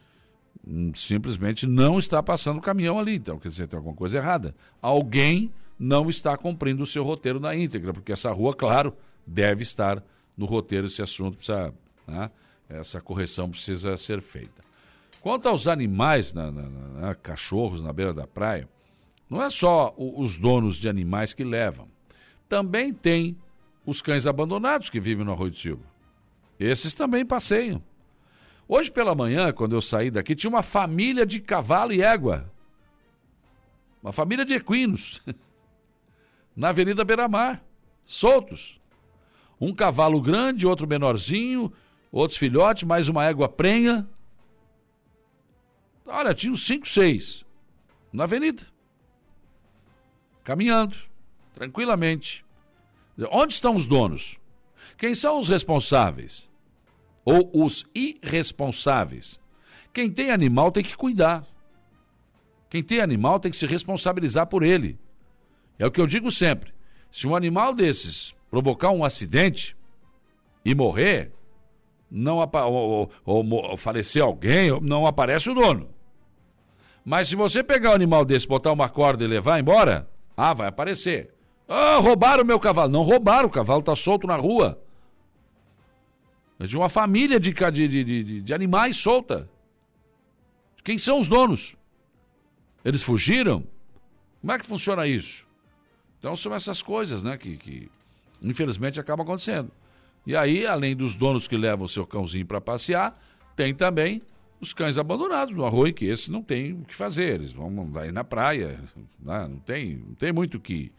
hum, simplesmente não está passando o caminhão ali. Então, quer dizer, tem alguma coisa errada. Alguém não está cumprindo o seu roteiro na íntegra, porque essa rua, claro, deve estar no roteiro, esse assunto precisa, né? essa correção precisa ser feita. Quanto aos animais, na, na, na, cachorros na beira da praia, não é só o, os donos de animais que levam também tem os cães abandonados que vivem no Arroio de Silva. Esses também passeiam. Hoje pela manhã, quando eu saí daqui, tinha uma família de cavalo e égua. Uma família de equinos. <laughs> Na Avenida Beira-Mar. Soltos. Um cavalo grande, outro menorzinho, outros filhotes, mais uma égua prenha. Olha, tinha uns cinco, seis. Na avenida. Caminhando tranquilamente. Onde estão os donos? Quem são os responsáveis? Ou os irresponsáveis? Quem tem animal tem que cuidar. Quem tem animal tem que se responsabilizar por ele. É o que eu digo sempre. Se um animal desses provocar um acidente e morrer, não ou, ou, ou falecer alguém, não aparece o dono. Mas se você pegar um animal desse, botar uma corda e levar embora, ah, vai aparecer. Ah, roubaram o meu cavalo. Não roubaram, o cavalo está solto na rua. de uma família de, de, de, de animais solta. Quem são os donos? Eles fugiram? Como é que funciona isso? Então são essas coisas, né, que, que infelizmente acabam acontecendo. E aí, além dos donos que levam o seu cãozinho para passear, tem também os cães abandonados no arroio, que esses não tem o que fazer, eles vão lá na praia, né? não, tem, não tem muito o que,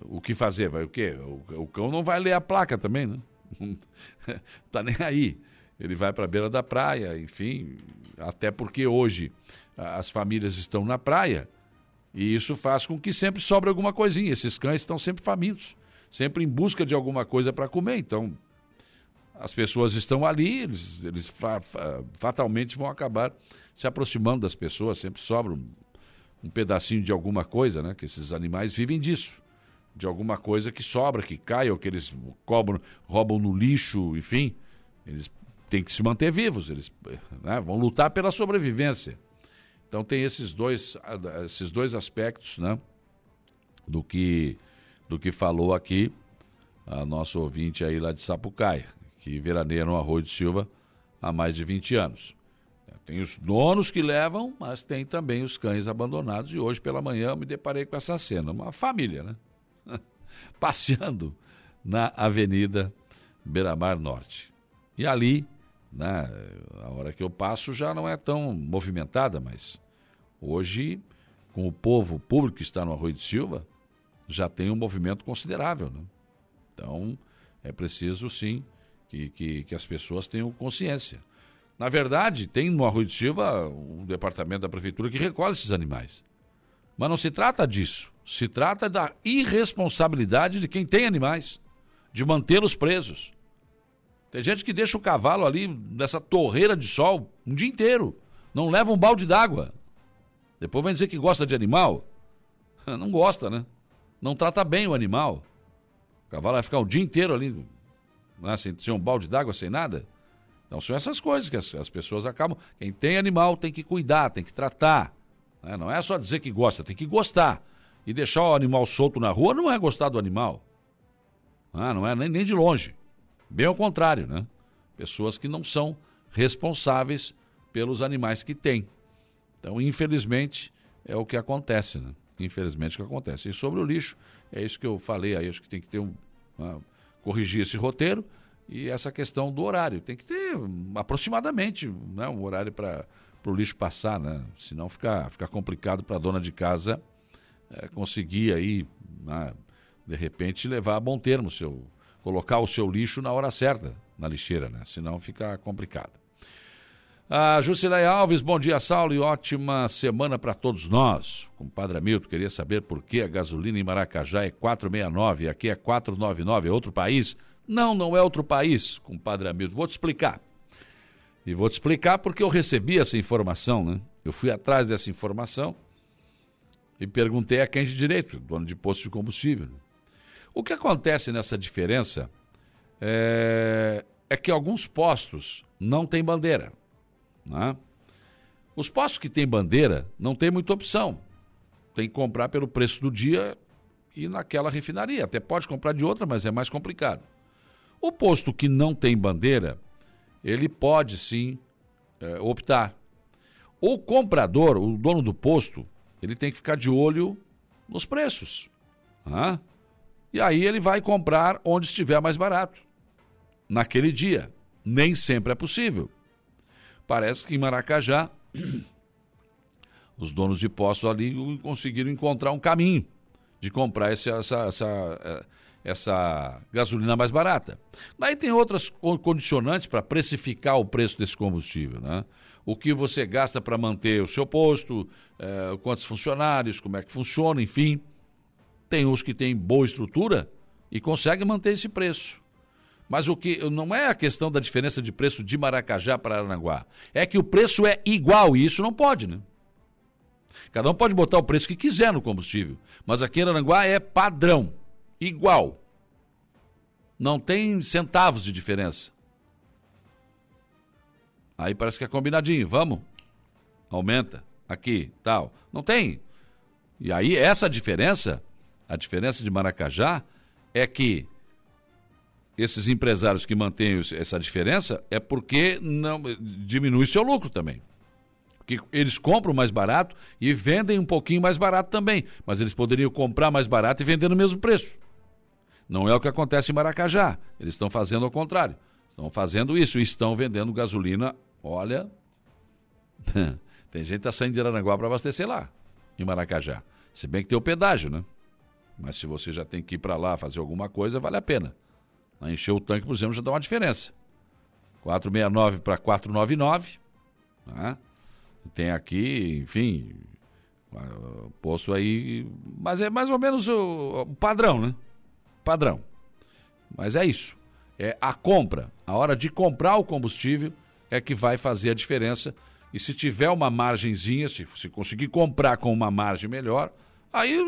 o que fazer, vai o quê? O, o cão não vai ler a placa também, né? <laughs> tá nem aí. Ele vai para a beira da praia, enfim, até porque hoje as famílias estão na praia e isso faz com que sempre sobre alguma coisinha. Esses cães estão sempre famintos, sempre em busca de alguma coisa para comer. Então, as pessoas estão ali, eles, eles fa fatalmente vão acabar se aproximando das pessoas, sempre sobra um, um, pedacinho de alguma coisa, né? Que esses animais vivem disso. De alguma coisa que sobra, que cai, ou que eles cobram, roubam no lixo, enfim. Eles têm que se manter vivos, eles né, vão lutar pela sobrevivência. Então tem esses dois, esses dois aspectos, né? Do que, do que falou aqui a nosso ouvinte aí lá de Sapucaia que veraneia no Arroio de Silva há mais de 20 anos. Tem os donos que levam, mas tem também os cães abandonados. E hoje pela manhã eu me deparei com essa cena. Uma família, né? <laughs> Passeando na Avenida Beira-Mar Norte. E ali, né, a hora que eu passo já não é tão movimentada, mas hoje, com o povo público que está no Arroio de Silva, já tem um movimento considerável. Né? Então, é preciso sim que, que, que as pessoas tenham consciência. Na verdade, tem no Arroio de Silva um departamento da prefeitura que recolhe esses animais. Mas não se trata disso. Se trata da irresponsabilidade de quem tem animais, de mantê-los presos. Tem gente que deixa o cavalo ali nessa torreira de sol um dia inteiro. Não leva um balde d'água. Depois vai dizer que gosta de animal. <laughs> Não gosta, né? Não trata bem o animal. O cavalo vai ficar o dia inteiro ali né, sem, sem um balde d'água, sem nada. Então são essas coisas que as, as, pessoas acabam. Quem tem animal tem que cuidar, tem que tratar. Né? Não é só dizer que gosta, tem que gostar. E deixar o animal solto na rua não é gostar do animal. Ah, não é nem, nem de longe. Bem ao contrário, né? Pessoas que não são responsáveis pelos animais que têm. Então, infelizmente, é o que acontece, né? Infelizmente, é o que acontece. E sobre o lixo, é isso que eu falei aí, acho que tem que ter um. Uma, corrigir esse roteiro e essa questão do horário. Tem que ter aproximadamente né, um horário para o lixo passar, né? senão fica, fica complicado para a dona de casa é, conseguir aí, né, de repente, levar a bom termo, seu, colocar o seu lixo na hora certa na lixeira, né? senão fica complicado. A Jusilei Alves, bom dia, Saulo, e ótima semana para todos nós. Compadre Hamilton, queria saber por que a gasolina em Maracajá é 4,69 e aqui é 4,99, é outro país? Não, não é outro país, compadre Hamilton. Vou te explicar. E vou te explicar porque eu recebi essa informação, né? Eu fui atrás dessa informação e perguntei a quem de direito, dono de posto de combustível. O que acontece nessa diferença é, é que alguns postos não têm bandeira. Né? Os postos que têm bandeira não tem muita opção. Tem que comprar pelo preço do dia e naquela refinaria. Até pode comprar de outra, mas é mais complicado. O posto que não tem bandeira, ele pode sim é, optar. O comprador, o dono do posto, ele tem que ficar de olho nos preços. Né? E aí ele vai comprar onde estiver mais barato, naquele dia. Nem sempre é possível. Parece que em Maracajá, os donos de postos ali conseguiram encontrar um caminho de comprar essa, essa, essa, eh, essa gasolina mais barata. Daí tem outras condicionantes para precificar o preço desse combustível, né? O que você gasta para manter o seu posto, é, quantos funcionários, como é que funciona, enfim. Tem uns que têm boa estrutura e conseguem manter esse preço. Mas o que não é a questão da diferença de preço de Maracajá para Aranaguá. É que o preço é igual e isso não pode, né? Cada um pode botar o preço que quiser no combustível. Mas aqui em Aranaguá é padrão, igual. Não tem centavos de diferença. Aí parece que é combinadinho, vamos? Aumenta, aqui, tal. Não tem. E aí essa diferença, a diferença de Maracajá, é que esses empresários que mantêm essa diferença é porque não diminui seu lucro também. Porque eles compram mais barato e vendem um pouquinho mais barato também, mas eles poderiam comprar mais barato e vender no mesmo preço. Não é o que acontece em Maracajá. Eles estão fazendo ao contrário. Estão fazendo isso e estão vendendo gasolina. Olha, <laughs> tem gente que está saindo de Aranaguá para abastecer lá, em Maracajá. Se bem que tem o pedágio, né? Mas se você já tem que ir para lá fazer alguma coisa, vale a pena. Encher o tanque, por exemplo, já dá uma diferença. 469 para 499. Né? Tem aqui, enfim, posto aí. Mas é mais ou menos o, o padrão, né? Padrão. Mas é isso. É a compra. A hora de comprar o combustível é que vai fazer a diferença. E se tiver uma margenzinha, se, se conseguir comprar com uma margem melhor, Aí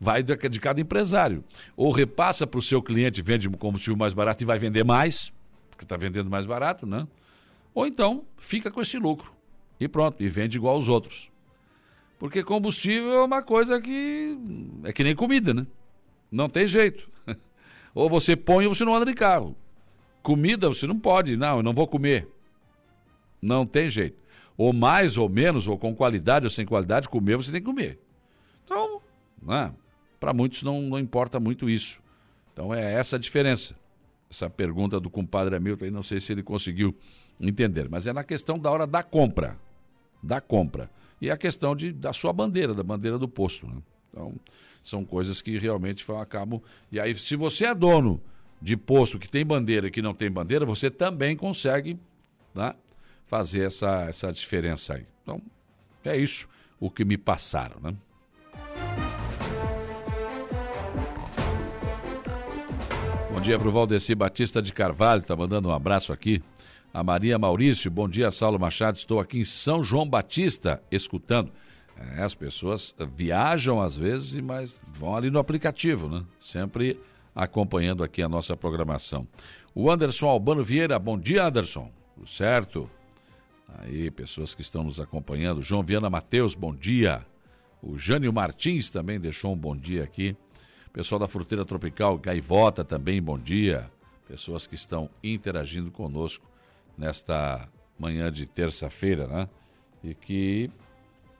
vai de, cada empresário. Ou repassa para o seu cliente, vende combustível mais barato e vai vender mais, porque está vendendo mais barato, né? Ou então fica com esse lucro. E pronto, e vende igual aos outros. Porque combustível é uma coisa que é que nem comida, né? Não tem jeito. <laughs> Ou você põe ou você não anda de carro. Comida você não pode, não, eu não vou comer. Não tem jeito. Ou mais ou menos, ou com qualidade ou sem qualidade, comer você tem que comer. Então, né, para muitos não, não importa muito isso. Então é essa a diferença. Essa pergunta do compadre Hamilton aí, não sei se ele conseguiu entender, mas é na questão da hora da compra. Da compra. E a questão de, da sua bandeira, da bandeira do posto. Né? Então, são coisas que realmente acabam. E aí, se você é dono de posto que tem bandeira e que não tem bandeira, você também consegue né, fazer essa, essa diferença aí. Então, é isso o que me passaram, né? Bom dia para o Valdeci Batista de Carvalho, está mandando um abraço aqui. A Maria Maurício, bom dia, Saulo Machado. Estou aqui em São João Batista, escutando. É, as pessoas viajam às vezes, mas vão ali no aplicativo, né? Sempre acompanhando aqui a nossa programação. O Anderson Albano Vieira, bom dia, Anderson. Tudo certo? Aí, pessoas que estão nos acompanhando. João Viana Mateus, bom dia. O Jânio Martins também deixou um bom dia aqui. Pessoal da Fruteira Tropical, Gaivota também, bom dia. Pessoas que estão interagindo conosco nesta manhã de terça-feira, né? E que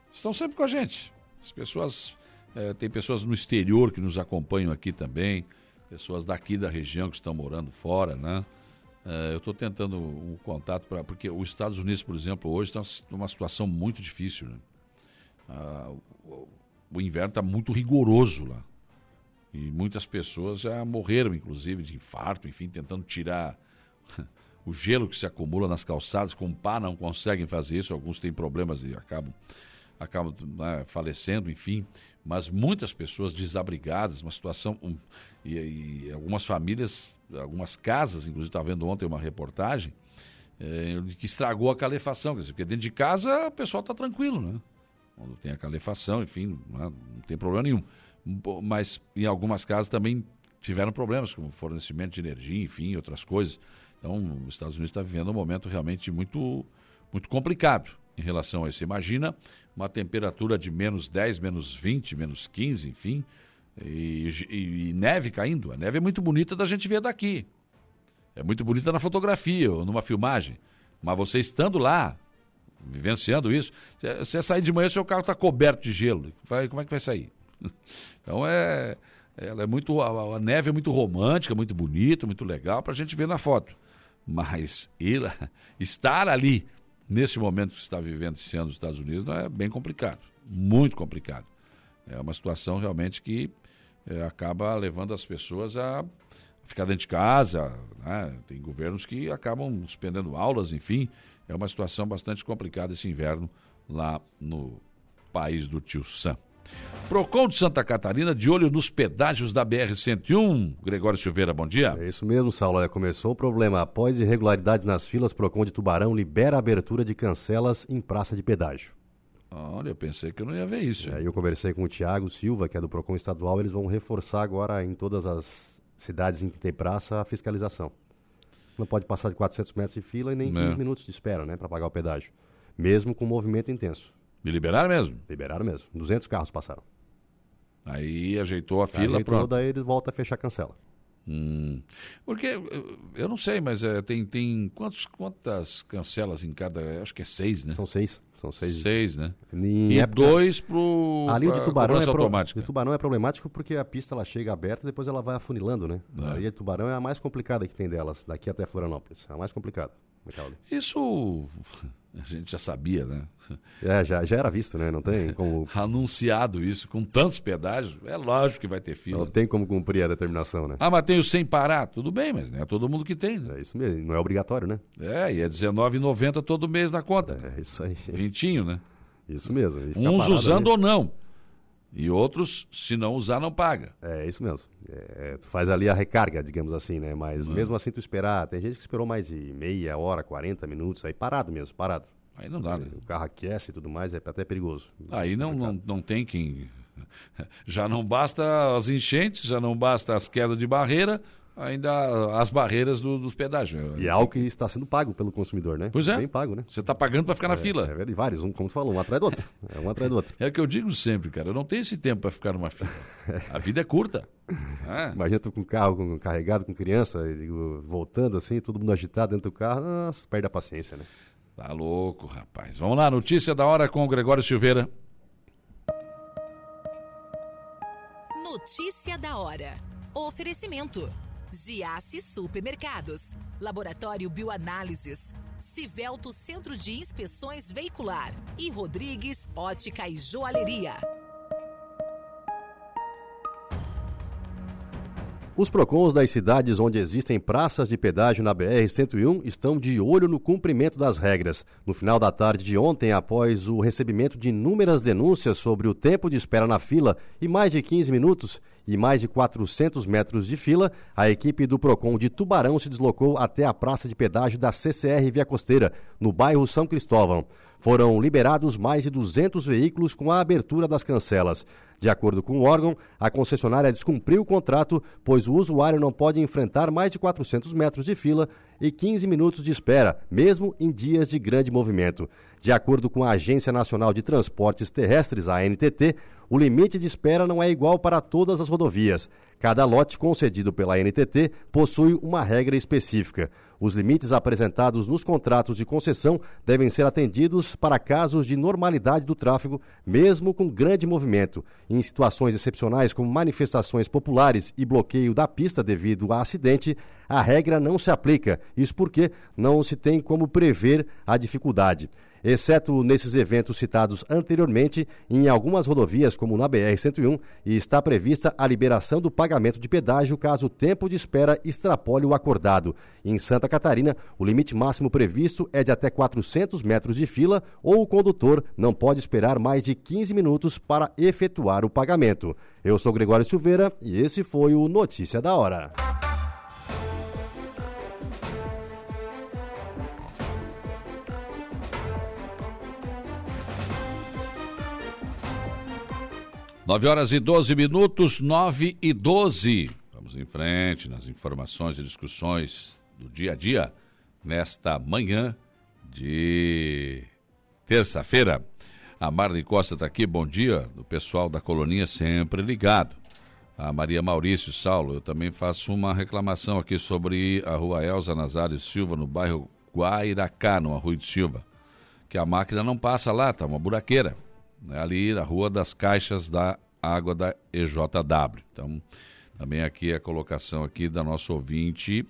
estão sempre com a gente. As pessoas, é, tem pessoas no exterior que nos acompanham aqui também, pessoas daqui da região que estão morando fora, né? É, eu estou tentando um contato para. Porque os Estados Unidos, por exemplo, hoje está numa situação muito difícil. Né? Ah, o, o inverno está muito rigoroso lá. E muitas pessoas já morreram, inclusive, de infarto, enfim, tentando tirar <laughs> o gelo que se acumula nas calçadas. Com pá não conseguem fazer isso, alguns têm problemas e acabam, acabam né, falecendo, enfim. Mas muitas pessoas desabrigadas, uma situação. Um, e, e, algumas famílias, algumas casas, inclusive, estava vendo ontem uma reportagem, é, que estragou a calefação. Quer dizer, porque dentro de casa o pessoal está tranquilo, né? Quando tem a calefação, enfim, não, é, não tem problema nenhum mas em algumas casas também tiveram problemas, como fornecimento de energia, enfim, outras coisas. Então, os Estados Unidos está vivendo um momento realmente muito, muito complicado em relação a isso. Imagina uma temperatura de menos 10, menos 20, menos 15, enfim, e, e, e, neve caindo. A neve é muito bonita da gente ver daqui. É muito bonita na fotografia ou numa filmagem. Mas você estando lá, vivenciando isso, você sair de manhã, seu carro está coberto de gelo. Vai, como é que vai sair? <laughs> Então é, ela é muito, a, a, neve é muito romântica, muito bonita, muito legal para a gente ver na foto. Mas ir, <laughs> estar ali nesse momento que está vivendo esse ano nos Estados Unidos não é bem complicado, muito complicado. É uma situação realmente que é, acaba levando as pessoas a ficar dentro de casa. Né? Tem governos que acabam suspendendo aulas, enfim. É uma situação bastante complicada esse inverno lá no país do tio Sam. Procon de Santa Catarina, de olho nos pedágios da BR-101. Gregório Silveira, bom dia. É isso mesmo, Saulo. Olha, começou o problema. Após irregularidades nas filas, Procon de Tubarão libera a abertura de cancelas em praça de pedágio. Olha, eu pensei que eu não ia ver isso. Aí eu conversei com o Tiago Silva, que é do Procon Estadual. Eles vão reforçar agora em todas as cidades em que tem praça a fiscalização. Não pode passar de 400 metros de fila e nem 15 é. minutos de espera, né, para pagar o pedágio. Mesmo com movimento intenso. Me liberaram mesmo? Liberaram mesmo. 200 carros passaram. Aí ajeitou a fila, ajeitou, pronto. daí eles voltam a fechar a cancela. Hum, porque eu não sei, mas é, tem, tem quantos, quantas cancelas em cada. Acho que é seis, né? São seis. São seis. Seis, né? Em e época- dois pro. A linha de tubarão, é cobrança pro- automática. de tubarão é problemático porque a pista ela chega aberta e depois ela vai afunilando, né? É. A linha de tubarão é a mais complicada que tem delas, daqui até Florianópolis. É a mais complicada. Isso <laughs> a gente já sabia, né? É, já, já era visto, né? Não tem como, <laughs> Anunciado isso, com tantos pedágios, é lógico que vai ter fila. não tem como cumprir a determinação, né? Ah, mas tem o sem parar. Tudo bem, mas não é todo mundo que tem, né? É isso mesmo, não é obrigatório, né? É, e é R$19,90 todo mês na conta. É isso aí. Vintinho, né? Isso mesmo. Uns usando ou não. E outros, se não usar, não paga. É isso mesmo. É, tu faz ali a recarga, digamos assim, né? Mas Hum. mesmo assim tu esperar, tem gente que esperou mais de meia hora, 40 minutos, aí parado mesmo, parado. Aí não dá, né? O carro aquece e tudo mais, é até perigoso. Aí não, não, não tem quem. <laughs> Já não basta as enchentes, já não basta as quedas de barreira, ainda as barreiras do- dos pedágios. E é algo que está sendo pago pelo consumidor, né? Pois é. Bem pago, né? Você está pagando para ficar na É, fila. É verdade, vários, um, como tu falou, um atrás do outro. É um atrás do outro. É o que eu digo sempre, cara. Eu não tenho esse tempo para ficar numa fila. A vida é curta. <laughs> É. Imagina tu com o carro com- carregado com criança, e digo, voltando assim, todo mundo agitado dentro do carro, nossa, perde a paciência, né? Tá louco, rapaz. Vamos lá, notícia da hora com o Gregório Silveira. Notícia da hora. Oferecimento. Giasse Supermercados. Laboratório Bioanálises. Civelto Centro de Inspeções Veicular. E Rodrigues Ótica e Joalheria. Os PROCONs das cidades onde existem praças de pedágio na BR-101 estão de olho no cumprimento das regras. No final da tarde de ontem, após o recebimento de inúmeras denúncias sobre o tempo de espera na fila e mais de 15 minutos e mais de 400 metros de fila, a equipe do PROCON de Tubarão se deslocou até a praça de pedágio da CCR Via Costeira, no bairro São Cristóvão. Foram liberados mais de 200 veículos com a abertura das cancelas. De acordo com o órgão, a concessionária descumpriu o contrato, pois o usuário não pode enfrentar mais de 400 metros de fila e 15 minutos de espera, mesmo em dias de grande movimento. De acordo com a Agência Nacional de Transportes Terrestres, a ANTT, o limite de espera não é igual para todas as rodovias. Cada lote concedido pela NTT possui uma regra específica. Os limites apresentados nos contratos de concessão devem ser atendidos para casos de normalidade do tráfego, mesmo com grande movimento. Em situações excepcionais, como manifestações populares e bloqueio da pista devido a acidente, a regra não se aplica. Isso porque não se tem como prever a dificuldade exceto nesses eventos citados anteriormente, em algumas rodovias, como na BR-101, e está prevista a liberação do pagamento de pedágio caso o tempo de espera extrapole o acordado. Em Santa Catarina, o limite máximo previsto é de até 400 metros de fila ou o condutor não pode esperar mais de 15 minutos para efetuar o pagamento. Eu sou Gregório Silveira e esse foi o Notícia da Hora. Nove horas e 12 minutos, 9 e 12. Vamos em frente nas informações e discussões do dia a dia nesta manhã de terça-feira. A Marli Costa está aqui, bom dia, do pessoal da colonia sempre ligado. A Maria Maurício Saulo, eu também faço uma reclamação aqui sobre a rua Elza Nazário Silva, no bairro Guairacá, no Arroio de Silva. Que a máquina não passa lá, tá uma buraqueira. É ali na rua das caixas da água da EJW. Então, também aqui a colocação aqui da nossa ouvinte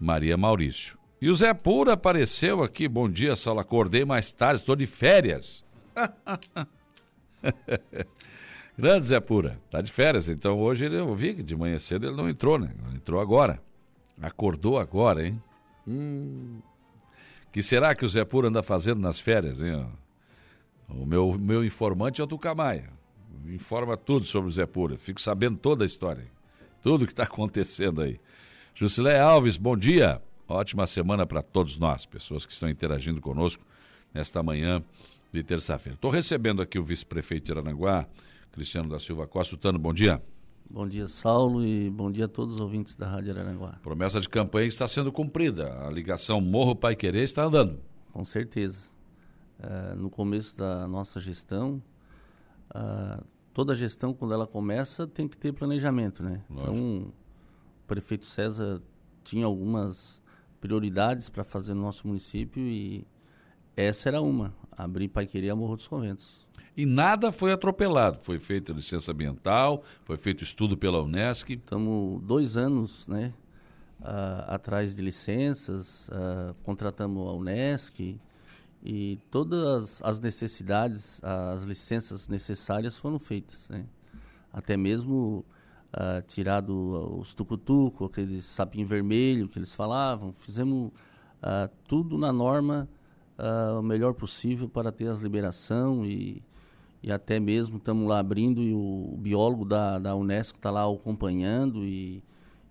Maria Maurício. E o Zé Pura apareceu aqui. Bom dia, Saulo. Acordei mais tarde, estou de férias. <laughs> Grande Zé Pura, tá de férias. Então hoje ele, eu vi que de manhã cedo ele não entrou, né? Ele entrou agora. Acordou agora, hein? Hum. Que será que o Zé Pura anda fazendo nas férias, hein? O meu, meu informante é o Tucamaia. Informa tudo sobre o Zé Pura. Fico sabendo toda a história. Tudo que está acontecendo aí. Jusilé Alves, bom dia. Ótima semana para todos nós, pessoas que estão interagindo conosco nesta manhã de terça-feira. Estou recebendo aqui o vice-prefeito de Aranaguá, Cristiano da Silva Costa. Tano, bom dia. Bom dia, Saulo, e bom dia a todos os ouvintes da Rádio Araranguá. Promessa de campanha está sendo cumprida. A ligação Morro Pai Querer está andando. Com certeza. Uh, no começo da nossa gestão, uh, toda gestão, quando ela começa, tem que ter planejamento, né? Lógico. Então, prefeito César tinha algumas prioridades para fazer no nosso município e essa era uma, abrir Paiqueria Morro dos Conventos. E nada foi atropelado, foi feita licença ambiental, foi feito estudo pela Unesc. Estamos dois anos, né, uh, atrás de licenças, uh, contratamos a Unesc e todas as necessidades, as licenças necessárias foram feitas, né? Até mesmo uh, tirado os tucutuco, aquele sapinho vermelho que eles falavam, fizemos uh, tudo na norma uh, o melhor possível para ter as liberação e, e até mesmo estamos lá abrindo e o biólogo da, da Unesco está lá acompanhando e,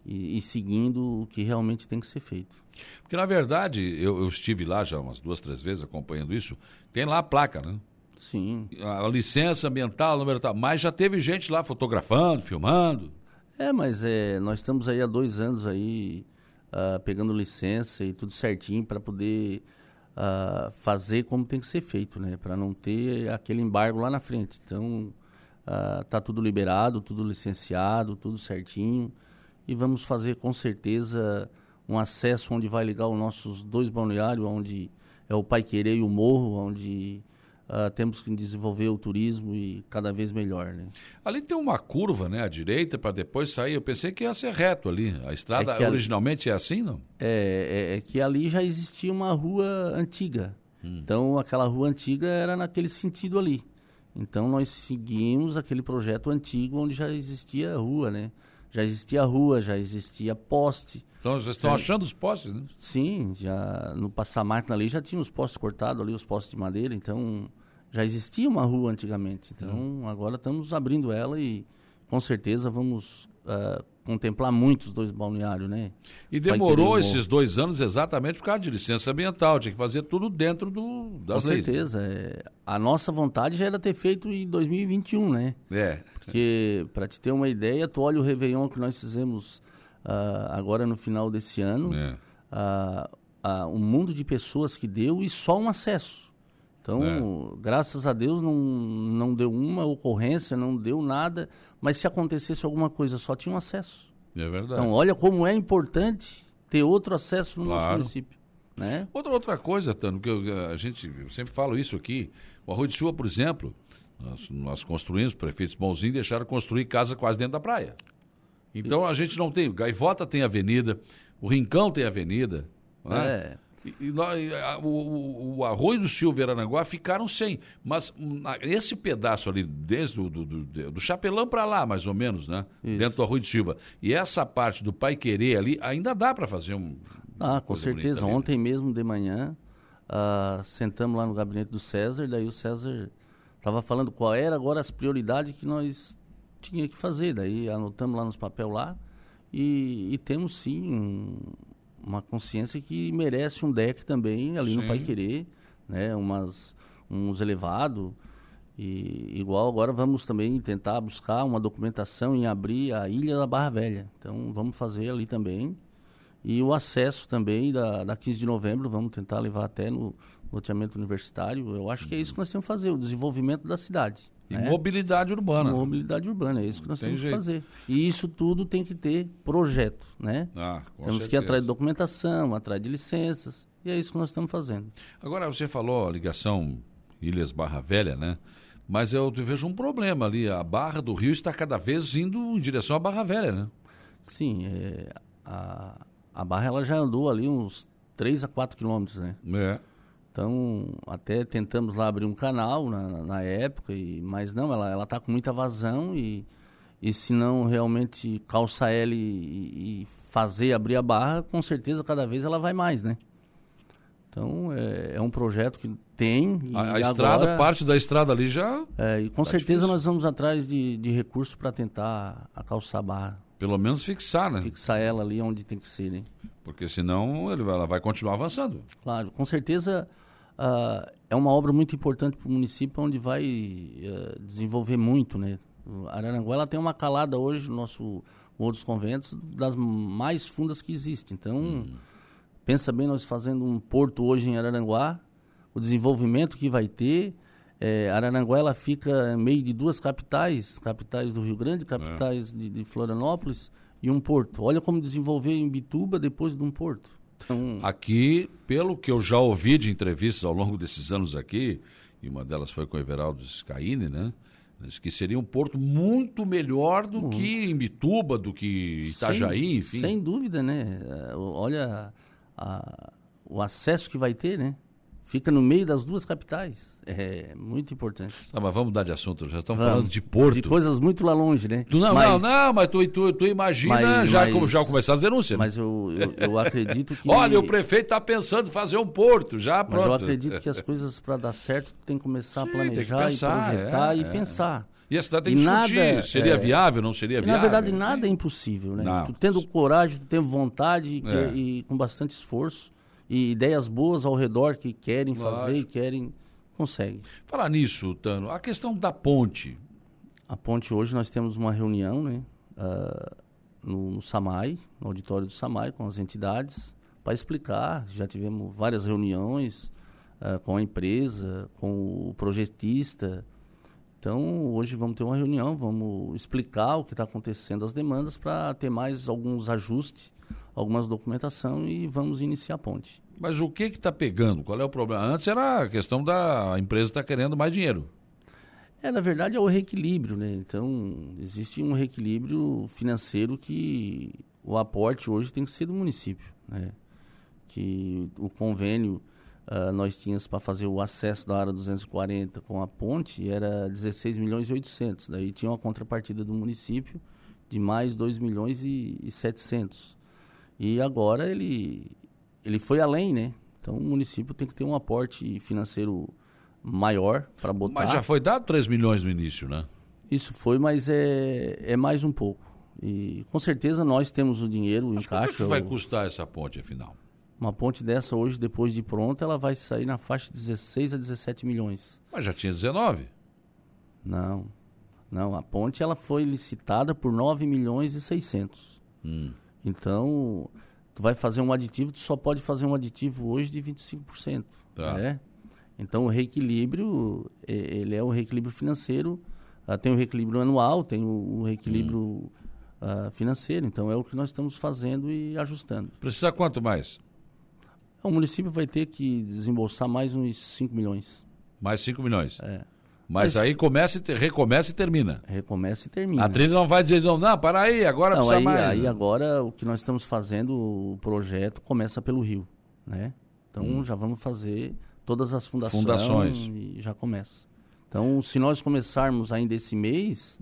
e, e, seguindo o que realmente tem que ser feito. Porque, na verdade, eu, eu estive lá já umas duas, três vezes acompanhando isso, tem lá a placa, né? Sim. A, a licença ambiental, número tal. Mas já teve gente lá fotografando, filmando. É, mas é, nós estamos aí há dois anos aí uh, pegando licença e tudo certinho para poder uh, fazer como tem que ser feito, né? Para não ter aquele embargo lá na frente. Então, uh, tá tudo liberado, tudo licenciado, tudo certinho. E vamos fazer com certeza um acesso onde vai ligar os nossos dois balneários, onde é o Pai Querer e o Morro, onde Uh, temos que desenvolver o turismo e cada vez melhor, né? Ali tem uma curva, né, à direita para depois sair. Eu pensei que ia ser reto ali. A estrada é originalmente ali... é assim, não? É, é, é, que ali já existia uma rua antiga. Hum. Então aquela rua antiga era naquele sentido ali. Então nós seguimos aquele projeto antigo onde já existia a rua, né? Já existia rua, já existia poste. Então vocês estão achando os postes, né? Sim, já no passar máquina ali já tinha os postes cortados ali, os postes de madeira, então já existia uma rua antigamente. Então uhum. agora estamos abrindo ela e com certeza vamos uh, contemplar muitos dois balneários, né? E demorou esses dois anos exatamente por causa de licença ambiental, tinha que fazer tudo dentro do, das Com leis. certeza. É, a nossa vontade já era ter feito em 2021, né? É. Porque, para te ter uma ideia, tu olha o Réveillon que nós fizemos uh, agora no final desse ano, é. uh, uh, um mundo de pessoas que deu e só um acesso. Então, é. graças a Deus, não, não deu uma ocorrência, não deu nada, mas se acontecesse alguma coisa, só tinha um acesso. É verdade. Então, olha como é importante ter outro acesso no claro. nosso município. Né? Outra, outra coisa, Tano, que eu, a gente eu sempre falo isso aqui, o Arroio de Chuva, por exemplo, nós, nós construímos, prefeitos bonzinhos deixaram construir casa quase dentro da praia. Então a gente não tem. Gaivota tem avenida, o Rincão tem avenida. Né? É. E, e, a, o, o, Arroio do Silva e Arananguá ficaram sem. Mas esse pedaço ali, desde o do, do, do Chapelão para lá, mais ou menos, né? Isso. Dentro do Arroio do Silva. E essa parte do Pai Querer ali, ainda dá para fazer um. Ah, com certeza. Ontem mesmo de manhã, uh, sentamos lá no gabinete do César, daí o César estava falando qual era agora as prioridades que nós tinha que fazer. Daí anotamos lá nos papel lá e, e temos sim um, uma consciência que merece um deck também ali sim. no Pai Querer, né? Umas, uns elevados. E igual agora vamos também tentar buscar uma documentação em abrir a Ilha da Barra Velha. Então vamos fazer ali também. E o acesso também da, da 15 de novembro, vamos tentar levar até no loteamento universitário. Eu acho que é isso que nós temos que fazer, o desenvolvimento da cidade. E né? mobilidade urbana. Mobilidade urbana, é isso que nós tem temos jeito. que fazer. E isso tudo tem que ter projeto, né? Ah, temos certeza. que ir atrás de documentação, atrás de licenças, e é isso que nós estamos fazendo. Agora, você falou a ligação Ilhas Barra Velha, né? Mas eu vejo um problema ali, a Barra do Rio está cada vez indo em direção à Barra Velha, né? Sim, é, a, a Barra ela já andou ali uns 3 a 4 quilômetros, né? É. Então, até tentamos lá abrir um canal na, na época, e, mas não, ela ela está com muita vazão e, e se não realmente calçar ela e, e, fazer abrir a barra, com certeza cada vez ela vai mais, né? Então, é, é um projeto que tem. a, a agora, estrada, parte da estrada ali já. É, e com tá certeza difícil. nós vamos atrás de, de recursos para tentar a calçar a barra. Pelo menos fixar, né? Fixar ela ali onde tem que ser, né? Porque senão ela vai continuar avançando. Claro, com certeza uh, é uma obra muito importante para o município, onde vai uh, desenvolver muito, né? Araranguá ela tem uma calada hoje no nosso dos Conventos das mais fundas que existe. Então, hum. pensa bem nós fazendo um porto hoje em Araranguá, o desenvolvimento que vai ter. É, Araranguá ela fica meio de duas capitais, capitais do Rio Grande, capitais é. de, de, Florianópolis, e um porto. Olha como desenvolver em Bituba depois de um porto. Então... Aqui, pelo que eu já ouvi de entrevistas ao longo desses anos aqui, e uma delas foi com o Everaldo Scaini, né? Diz que seria um porto muito melhor do muito. que Imbituba, do que Itajaí, sem, enfim. Sem dúvida, né? Olha a, o acesso que vai ter, né? Fica no meio das duas capitais. É muito importante. Tá, mas vamos mudar de assunto. Já estamos falando de Porto. De coisas muito lá longe, né? Tu, não, mas, não, não, mas tu, tu, tu imagina mas, já, mas, já começar as denúncias. Né? Mas eu, eu, eu, acredito que. Olha, o prefeito está pensando em fazer um porto, já pronto. Mas eu acredito que as coisas, para dar certo, tem que começar Sim, a planejar pensar, e projetar é, e é. pensar. E a cidade tem e que nada. Seria é, viável, não seria viável? Na verdade, nada é impossível, né? Não. Tu tendo coragem, tu tendo vontade que, é. e com bastante esforço e ideias boas ao redor que querem fazer e querem, conseguem. Falar nisso, Tano, a questão da ponte. A ponte hoje nós temos uma reunião, né? Uh, no, no SAMAI, no auditório do SAMAI, com as entidades, para explicar. Já tivemos várias reuniões uh, com a empresa, com o projetista. Então, hoje vamos ter uma reunião, vamos explicar o que está acontecendo, as demandas, para ter mais alguns ajustes algumas documentação e vamos iniciar a ponte. Mas o que está pegando? Qual é o problema? Antes era a questão da empresa estar tá querendo mais dinheiro. É, na verdade é o reequilíbrio, né? Então, existe um reequilíbrio financeiro que o aporte hoje tem que ser do município, né? Que o convênio uh, nós tínhamos para fazer o acesso da área 240 com a ponte era 16 milhões e 800. Daí tinha uma contrapartida do município de mais 2 milhões e, e 700. E agora ele, ele foi além, né? Então o município tem que ter um aporte financeiro maior para botar. Mas já foi dado 3 milhões no início, né? Isso foi, mas é, é mais um pouco. E com certeza nós temos o dinheiro mas em caixa. Quanto que vai custar essa ponte, afinal? Uma ponte dessa hoje, depois de pronta, ela vai sair na faixa de 16 a 17 milhões. Mas já tinha 19? Não. Não, a ponte ela foi licitada por 9 milhões e 600. Hum. Então, tu vai fazer um aditivo, tu só pode fazer um aditivo hoje de 25%. Tá. Né? Então, o reequilíbrio, ele é o reequilíbrio financeiro, uh, tem o reequilíbrio anual, tem o, o reequilíbrio hum. uh, financeiro. Então, é o que nós estamos fazendo e ajustando. Precisa quanto mais? O município vai ter que desembolsar mais uns 5 milhões. Mais 5 milhões? É. Mas, Mas, aí começa e recomeça e termina. Recomeça e termina. A trilha não vai dizer, não, não para aí, agora não, precisa aí, mais. Aí agora o que nós estamos fazendo, o projeto começa pelo rio, né? Então hum. já vamos fazer todas as fundações, fundações e já começa. Então se nós começarmos ainda esse mês,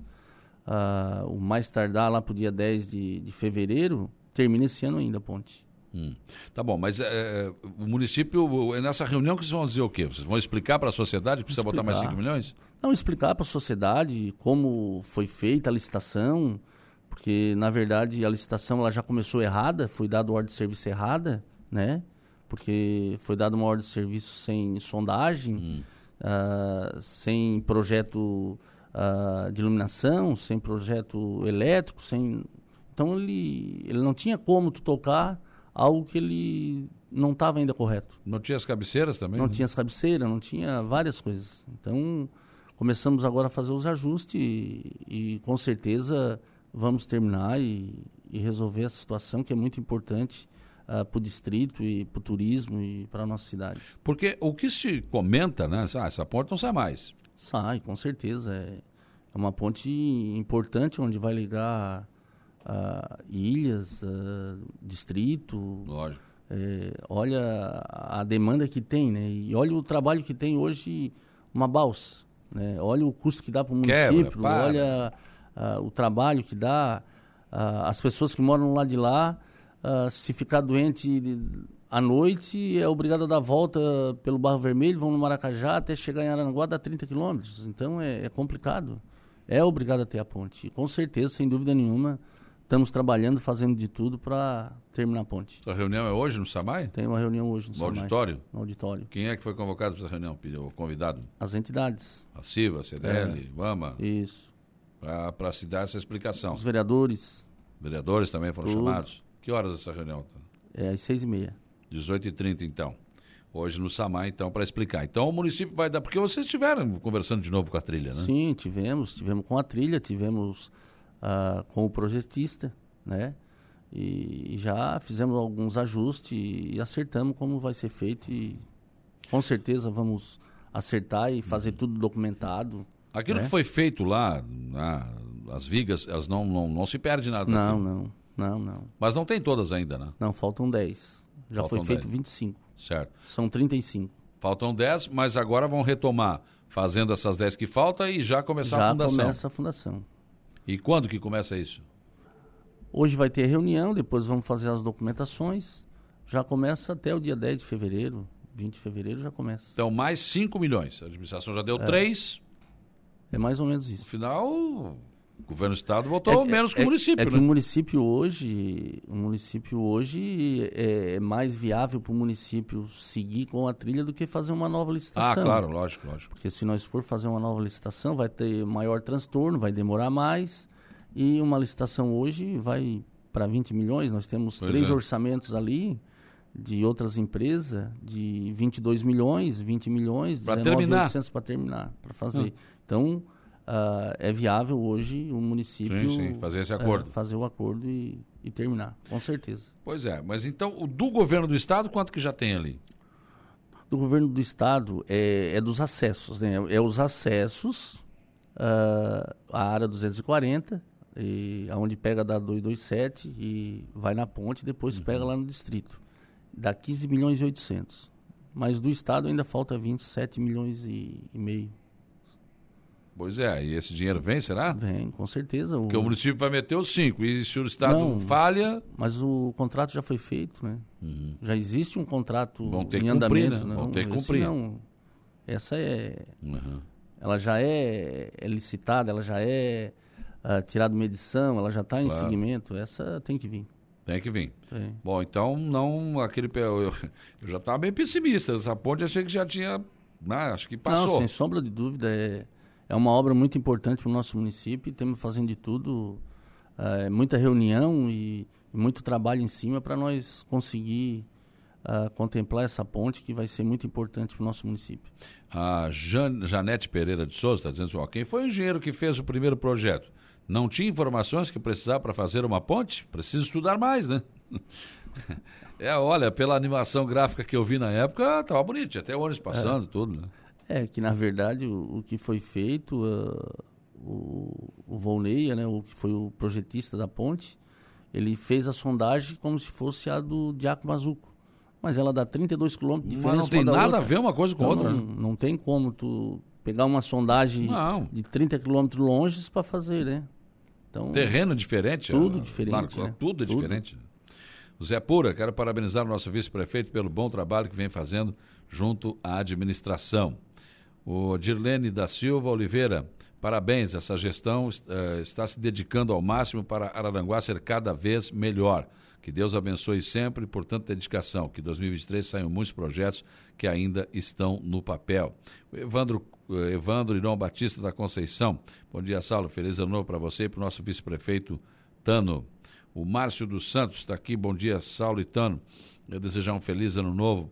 uh, o mais tardar lá para o dia 10 de, de fevereiro, termina esse ano ainda a ponte. Hum. Tá bom, mas é, o município, nessa reunião, que vocês vão dizer o quê? Vocês vão explicar para a sociedade que precisa explicar. botar mais 5 milhões? Não, explicar para a sociedade como foi feita a licitação, porque, na verdade, a licitação ela já começou errada, foi dada ordem de serviço errada, né? Porque foi dada uma ordem de serviço sem sondagem, hum. uh, sem projeto uh, de iluminação, sem projeto elétrico, sem... Então, ele, ele não tinha como tu tocar algo que ele não estava ainda correto. Não tinha as cabeceiras também? Não né? tinha as cabeceiras, não tinha várias coisas. Então, começamos agora a fazer os ajustes e, e com certeza vamos terminar e, e, resolver essa situação que é muito importante uh, ah, para o distrito e para o turismo e para a nossa cidade. Porque o que se comenta, né? Ah, essa ponte não sai mais. Sai, com certeza. É, é uma ponte importante onde vai ligar uh, ilhas, uh, distrito. Lógico. É, olha a demanda que tem, né? E olha o trabalho que tem hoje uma balsa. Né? Olha o custo que dá para o município, Quebra, olha uh, o trabalho que dá. as pessoas que moram lá de lá, se ficar doente à noite, é obrigado a dar volta pelo Barro Vermelho, vão no Maracajá até chegar em Aranaguá, dá 30 quilômetros. Então é, é complicado. É obrigado a ter a ponte. Com certeza, sem dúvida nenhuma, estamos trabalhando, fazendo de tudo para terminar a ponte. A reunião é hoje no SAMAI? Tem uma reunião hoje no, no auditório? No auditório. Quem é que foi convocado para essa reunião, o convidado? As entidades. A CIVA, a CDL, é. VAMA? Isso. Para se dar essa explicação. Os vereadores. Vereadores também foram tudo. chamados? Que horas essa reunião? É às seis e meia. 18h30, então. Hoje no SAMAI, então, para explicar. Então o município vai dar. Porque vocês estiveram conversando de novo com a trilha, né? Sim, tivemos. Tivemos com a trilha, tivemos uh, com o projetista, né? E, já fizemos alguns ajustes e, acertamos como vai ser feito e com certeza vamos acertar e fazer uhum. tudo documentado. Aquilo né? que foi feito lá, as vigas, elas não, não, não se perde nada. Não, não, não, não. Mas não tem todas ainda, né? Não, faltam 10. Já faltam foi feito 10. 25. Certo. São 35. Faltam 10, mas agora vão retomar fazendo essas 10 que faltam e já começar já a fundação. Já começa a fundação. E quando que começa isso? Hoje vai ter reunião, depois vamos fazer as documentações. Já começa até o dia 10 de fevereiro, 20 de fevereiro já começa. Então, mais 5 milhões. A administração já deu é. 3. É mais ou menos isso. No final, o governo do estado votou é, menos que é, o município, é né? que o município hoje, o município hoje é, é mais viável para o município seguir com a trilha do que fazer uma nova licitação. Ah, claro, lógico, lógico. Porque se nós for fazer uma nova licitação, vai ter maior transtorno, vai demorar mais. E uma licitação hoje vai para 20 milhões. Nós temos pois três é. orçamentos ali de outras empresas de 22 milhões, 20 milhões, pra 19.800 para terminar, para fazer. Hum. Então, uh, é viável hoje o município sim, sim, fazer esse acordo. Uh, fazer o acordo e, e, terminar, com certeza. Pois é, mas então o do governo do estado, quanto que já tem ali? Do governo do estado é, é dos acessos, né? É os acessos uh, à área 240, e, onde pega da 227 e vai na ponte, depois uhum. pega lá no distrito. Dá 15 milhões e 800. Mas do estado ainda falta 27 milhões e, e meio. Pois é, e esse dinheiro vem, será? Vem, com certeza. Porque o, o município vai meter os cinco, e se o Estado Não, falha... Mas o contrato já foi feito, né? Uhum. Já existe um contrato Vão ter em que andamento. Cumprir, né? Vão ter que cumprir. Não, essa é... Uhum. Ela já é, é, licitada, ela já é uh, tirada medição, ela já está em claro. seguimento. Essa tem que vir. Tem que vir. Tem. Bom, então não aquele eu, eu já estava bem pessimista. Essa ponte achei que já tinha, né, acho que passou. Não, sem sombra de dúvida é é uma obra muito importante para o nosso município. Estamos fazendo de tudo, é, muita reunião e, e, muito trabalho em cima para nós conseguir uh, contemplar essa ponte que vai ser muito importante para o nosso município. A Jan, Janete Pereira de Souza está dizendo assim, quem foi o engenheiro que fez o primeiro projeto? Não tinha informações que precisava para fazer uma ponte? Precisa estudar mais, né? <laughs> é, olha, pela animação gráfica que eu vi na época, estava bonito, até ônibus passando, é. tudo, né? É, que na verdade o, o que foi feito, uh, o, o Volney, né, o que foi o projetista da ponte, ele fez a sondagem como se fosse a do Diaco Mazuco. Mas ela dá 32 quilômetros de diferença. Mas não tem nada outra. a ver uma coisa com então, outra. Não, né? não tem como tu pegar uma sondagem não. de 30 quilômetros longe para fazer, né? Então, Terreno diferente? Tudo diferente. né? Tudo é tudo. diferente. Zé Pura, quero parabenizar o nosso vice-prefeito pelo bom trabalho que vem fazendo junto à administração. O Dirlene da Silva Oliveira, parabéns, essa gestão uh, está se dedicando ao máximo para Araranguá ser cada vez melhor. Que Deus abençoe sempre por tanta dedicação. Que 2023 saiam muitos projetos que ainda estão no papel. Evandro, uh, Evandro Irão Batista da Conceição. Bom dia, Saulo. Feliz ano novo para você e para o nosso vice-prefeito Tano. O Márcio dos Santos está aqui. Bom dia, Saulo e Tano. Eu desejar um feliz ano novo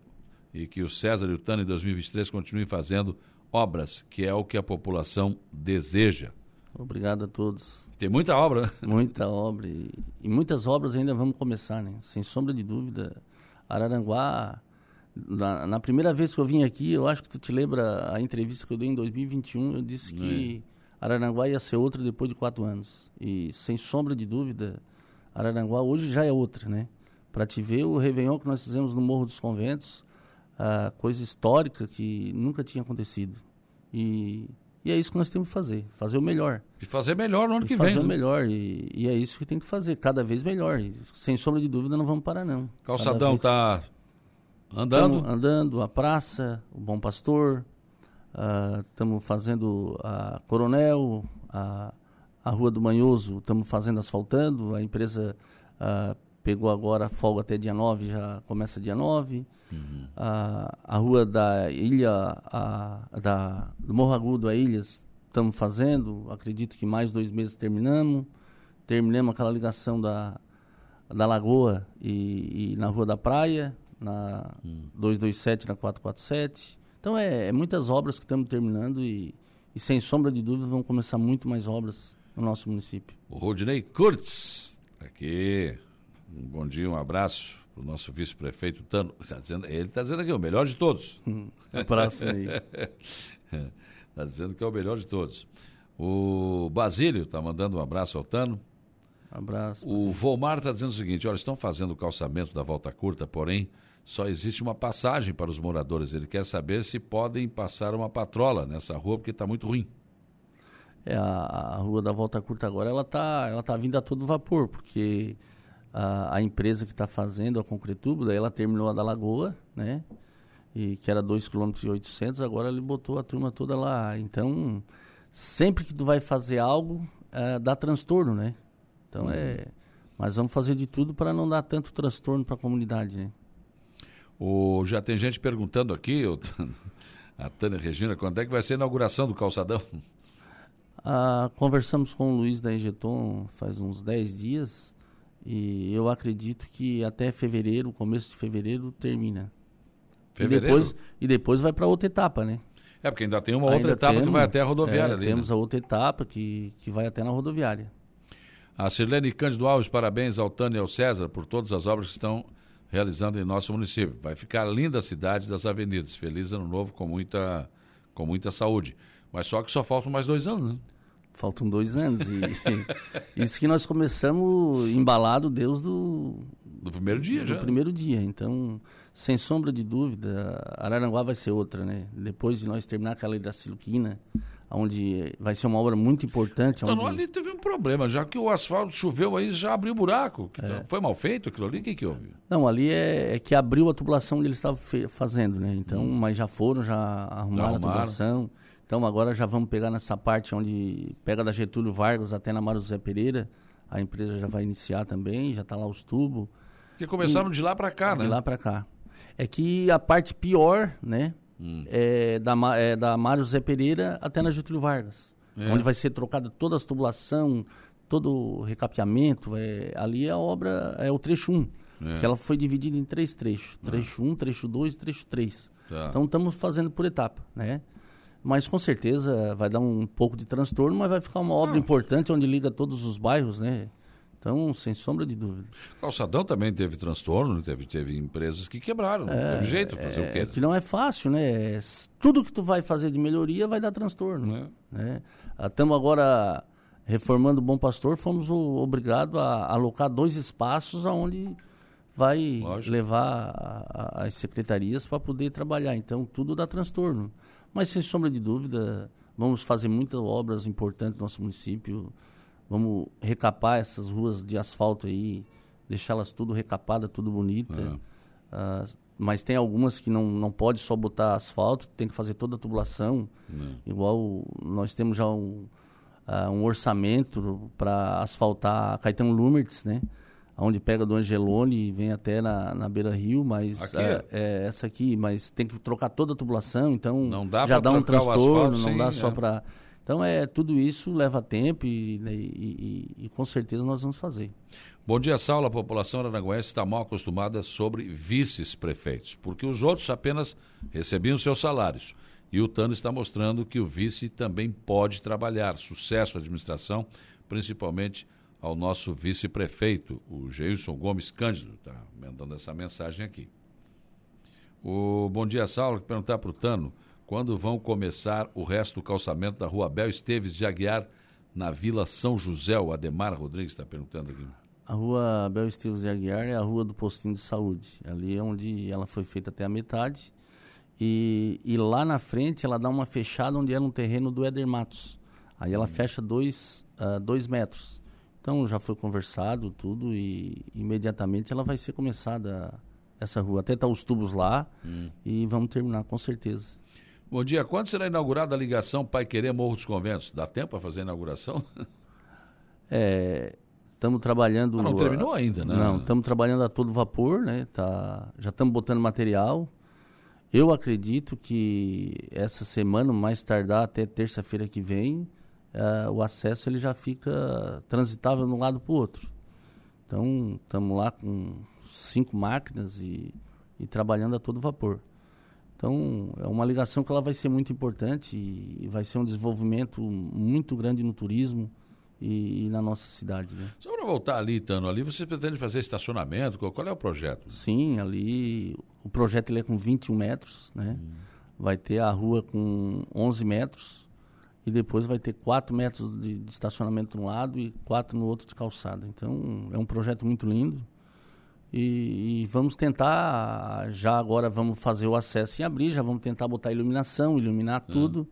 e que o César e o Tano em 2023 continuem fazendo obras, que é o que a população deseja. Obrigado a todos. Tem muita obra, né? Muita obra. E, e muitas obras ainda vamos começar, né? Sem sombra de dúvida. Araranguá, na, na, primeira vez que eu vim aqui, eu acho que tu te lembra a entrevista que eu dei em 2021, eu disse que é. Araranguá ia ser outra depois de quatro anos. E sem sombra de dúvida, Araranguá hoje já é outra, né? Para te ver o Réveillon que nós fizemos no Morro dos Conventos, uh, coisa histórica que nunca tinha acontecido. E, e é isso que nós temos que fazer, fazer o melhor. E fazer melhor no ano e que fazer vem. Fazer o né? melhor, e, e, é isso que tem que fazer, cada vez melhor. E, sem sombra de dúvida, não vamos parar, não. Calçadão está andando? Tamo andando, a praça, o Bom Pastor, estamos uh, fazendo a Coronel, a, a Rua do Manhoso, estamos fazendo asfaltando, a empresa uh, pegou agora folga até dia 9, já começa dia 9. Uhum. A, a rua da ilha, a, da, do Morro Agudo a Ilhas, estamos fazendo, acredito que mais dois meses terminamos. Terminamos aquela ligação da, da Lagoa e, e na Rua da Praia, na uhum. 227, na 447. Então é, é muitas obras que estamos terminando e, e sem sombra de dúvida vão começar muito mais obras no nosso município. O Rodinei Kurtz Aqui, um bom dia, um abraço para o nosso vice-prefeito Tano. Tá dizendo, ele está dizendo aqui, o melhor de todos. Um abraço aí. Está <laughs> dizendo que é o melhor de todos. O Basílio está mandando um abraço ao Tano. Abraço. O Basílio. Volmar está dizendo o seguinte: olha, estão fazendo o calçamento da volta curta, porém só existe uma passagem para os moradores. Ele quer saber se podem passar uma patrola nessa rua, porque está muito ruim. É, a, a, rua da Volta Curta agora ela está ela tá vindo a todo vapor, porque a, a empresa que está fazendo a Concretubo, daí ela terminou a da Lagoa, né? E que era 2,8 km, agora ele botou a turma toda lá. Então, sempre que tu vai fazer algo, é, dá transtorno, né? Então uhum. é. Mas vamos fazer de tudo para não dar tanto transtorno para a comunidade, né? O, já tem gente perguntando aqui, a Tânia Regina, quando é que vai ser a inauguração do calçadão? Ah, conversamos com o Luiz da Egeton faz uns 10 dias e eu acredito que até fevereiro, começo de fevereiro, termina. Fevereiro? E depois, e depois vai para outra etapa, né? É, porque ainda tem uma ainda outra etapa temos, que vai até a rodoviária é, ali. Temos né? a outra etapa que, que vai até na rodoviária. A Sirlene Cândido Alves, parabéns ao Tânia e ao César por todas as obras que estão realizando em nosso município. Vai ficar linda a cidade das avenidas. Feliz ano novo com muita, com muita saúde. Mas só que só faltam mais dois anos, né? Faltam dois anos. <laughs> E isso que nós começamos embalado Deus do. Do primeiro dia, do já. Do primeiro dia. Então, sem sombra de dúvida, Araranguá vai ser outra, né? Depois de nós terminar aquela Hidraciluquina, onde vai ser uma obra muito importante. Então, onde... ali teve um problema, já que o asfalto choveu aí, já abriu buraco. É. Foi mal feito aquilo ali? O que, que houve? Não, ali é, é que abriu a tubulação onde eles estavam fazendo, né? Então, hum. mas já foram, já arrumaram, já arrumaram. a tubulação. Então agora já vamos pegar nessa parte onde pega da Getúlio Vargas até na Mário José Pereira. A empresa já vai iniciar também, já está lá os tubos. Que começaram e, de lá para cá, de né? De lá para cá. É que a parte pior, né, hum. é, da, é da Mário José Pereira até na Getúlio Vargas. É. Onde vai ser trocada toda a tubulação, todo o recapeamento. É, ali a obra é o trecho 1. É. Que ela foi dividida em três trechos. Ah. Trecho 1, trecho 2 e trecho 3. Tá. Então estamos fazendo por etapa, né? Mas com certeza vai dar um pouco de transtorno, mas vai ficar uma obra ah. importante onde liga todos os bairros, né? Então, sem sombra de dúvida. Calçadão também teve transtorno, teve, teve empresas que quebraram, não é, teve jeito de fazer é, o quê? Que não é fácil, né? Tudo que tu vai fazer de melhoria vai dar transtorno. É. Né? Estamos agora reformando o Bom Pastor, fomos obrigados a alocar dois espaços aonde vai Lógico. levar as secretarias para poder trabalhar. Então, tudo dá transtorno. Mas, sem sombra de dúvida, vamos fazer muitas obras importantes no nosso município. Vamos recapar essas ruas de asfalto aí, deixá-las tudo recapada, tudo bonita. É. Uh, mas tem algumas que não, não pode só botar asfalto, tem que fazer toda a tubulação. É. Igual nós temos já um, uh, um orçamento para asfaltar Caetano Lumertz, né? Onde pega do Angelone e vem até na, na Beira Rio, mas é, é, essa aqui, mas tem que trocar toda a tubulação, então dá já dá um transtorno, não sim, dá só é. para. Então é tudo isso leva tempo e, né, e, e, e, com certeza nós vamos fazer. Bom dia, Saulo. A população aranaguense está mal acostumada sobre vices-prefeitos, porque os outros apenas recebiam seus salários. E o Tano está mostrando que o vice também pode trabalhar. Sucesso à administração, principalmente ao nosso vice-prefeito, o Geilson Gomes Cândido, está mandando essa mensagem aqui. O Bom Dia Saulo, que perguntar para o Tano, quando vão começar o resto do calçamento da rua Abel Esteves de Aguiar, na Vila São José? O Ademar Rodrigues está perguntando aqui. A rua Abel Esteves de Aguiar é a rua do postinho de saúde. Ali é onde ela foi feita até a metade. E, e lá na frente ela dá uma fechada onde era um terreno do Éder Matos. Aí ela hum. fecha dois, uh, dois metros. Então já foi conversado tudo e imediatamente ela vai ser começada essa rua. Até tá os tubos lá hum. e vamos terminar com certeza. Bom dia. Quando será inaugurada a ligação Pai Querer Morro dos Conventos? Dá tempo para fazer a inauguração? <laughs> É, estamos trabalhando. Ah, não terminou ainda, né? Não, estamos trabalhando a todo vapor, né? Tá, já estamos botando material. Eu acredito que essa semana, mais tardar até terça-feira que vem, uh, o acesso ele já fica transitável de um lado para o outro. Então, estamos lá com cinco máquinas e, e, trabalhando a todo vapor. Então, é uma ligação que ela vai ser muito importante e, e vai ser um desenvolvimento muito grande no turismo e, e na nossa cidade. Né? Só Para voltar ali, Tano, ali você pretende fazer estacionamento? Qual, qual é o projeto? Sim, ali o projeto ele é com 21 metros, né? Hum. Vai ter a rua com 11 metros e depois vai ter 4 metros de, de estacionamento de um lado e 4 no outro de calçada. Então é um projeto muito lindo. E, e, vamos tentar, já agora vamos fazer o acesso em abrir, já vamos tentar botar iluminação, iluminar é. tudo.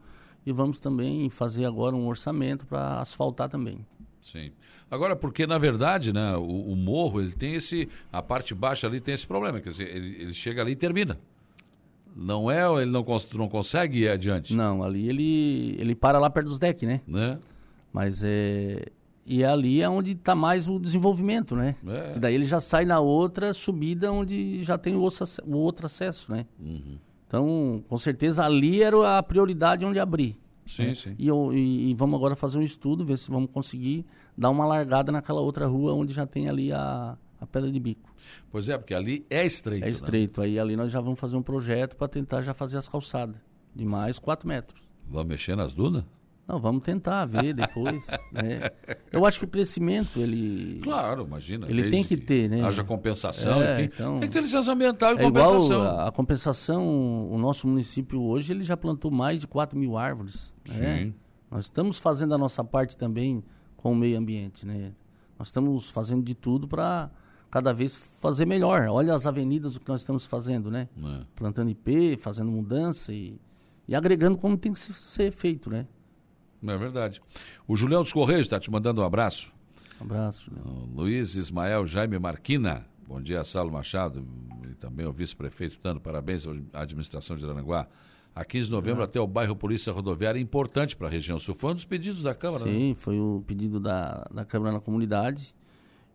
E vamos também fazer agora um orçamento para asfaltar também. Sim. Agora, porque na verdade, né, o, o, morro, ele tem esse. A parte baixa ali tem esse problema, quer dizer, ele, ele chega ali e termina. Não é, ele não, não consegue ir adiante? Não, ali ele, ele para lá perto dos decks, né? né? Mas é. E ali é onde está mais o desenvolvimento, né? É. Que daí ele já sai na outra subida onde já tem o outro, o outro acesso, né? Uhum. Então, com certeza ali era a prioridade onde abrir. Sim, né? sim. E, eu, e, e, vamos agora fazer um estudo, ver se vamos conseguir dar uma largada naquela outra rua onde já tem ali a, a pedra de bico. Pois é, porque ali é estreito. É estreito. Né? Aí ali nós já vamos fazer um projeto para tentar já fazer as calçadas. De mais 4 metros. Vamos mexer nas dunas? Não, vamos tentar ver depois. <laughs> né? Eu acho que o crescimento, ele. Claro, imagina. Ele tem que, ter, né? Haja compensação, é, enfim. Então, tem que ter licença ambiental e é compensação. Igual a, a, compensação, o nosso município hoje, ele já plantou mais de 4 mil árvores. Né? Nós estamos fazendo a nossa parte também com o meio ambiente, né? Nós estamos fazendo de tudo para cada vez fazer melhor. Olha as avenidas, o que nós estamos fazendo, né? É. Plantando IP, fazendo mudança e, e agregando como tem que ser feito, né? É verdade. O Julião dos Correios está te mandando um abraço. Um abraço, Julião. Luiz Ismael Jaime Marquina. Bom dia, Saulo Machado e também o vice-prefeito dando parabéns à administração de Aranaguá. A 15 de novembro até o bairro Polícia Rodoviária é importante para a região sul. Foi um dos pedidos da Câmara, Sim, né? foi o pedido da, da Câmara na comunidade.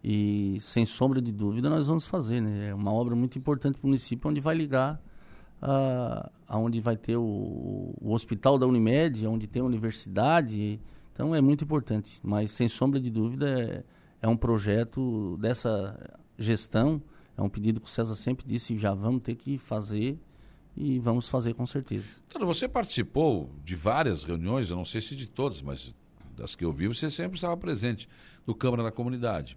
E sem sombra de dúvida nós vamos fazer, né? É uma obra muito importante para o município, onde vai ligar uh, aonde vai ter o, o, hospital da Unimed, onde tem a universidade. Então é muito importante. Mas sem sombra de dúvida é, é um projeto dessa gestão. É um pedido que o César sempre disse, já vamos ter que fazer e vamos fazer com certeza. Então, você participou de várias reuniões, eu não sei se de todas, mas das que eu vi, você sempre estava presente no Câmara da Comunidade.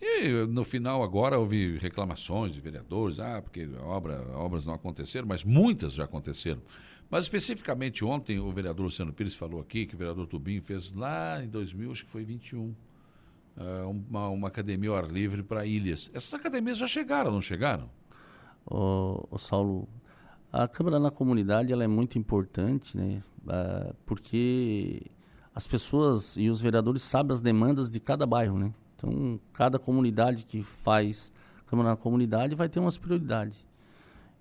E no final agora houve reclamações de vereadores, ah, porque obra, obras não aconteceram, mas muitas já aconteceram. Mas especificamente ontem o vereador Luciano Pires falou aqui que o vereador Tubim fez lá em 2000, acho que foi 21, uh, uma, uma academia ao ar livre para ilhas. Essas academias já chegaram, não chegaram? O, o Saulo, a Câmara na Comunidade ela é muito importante, né? Uh, porque as pessoas e os vereadores sabem as demandas de cada bairro, né? Então, cada comunidade que faz Câmara na Comunidade vai ter umas prioridades.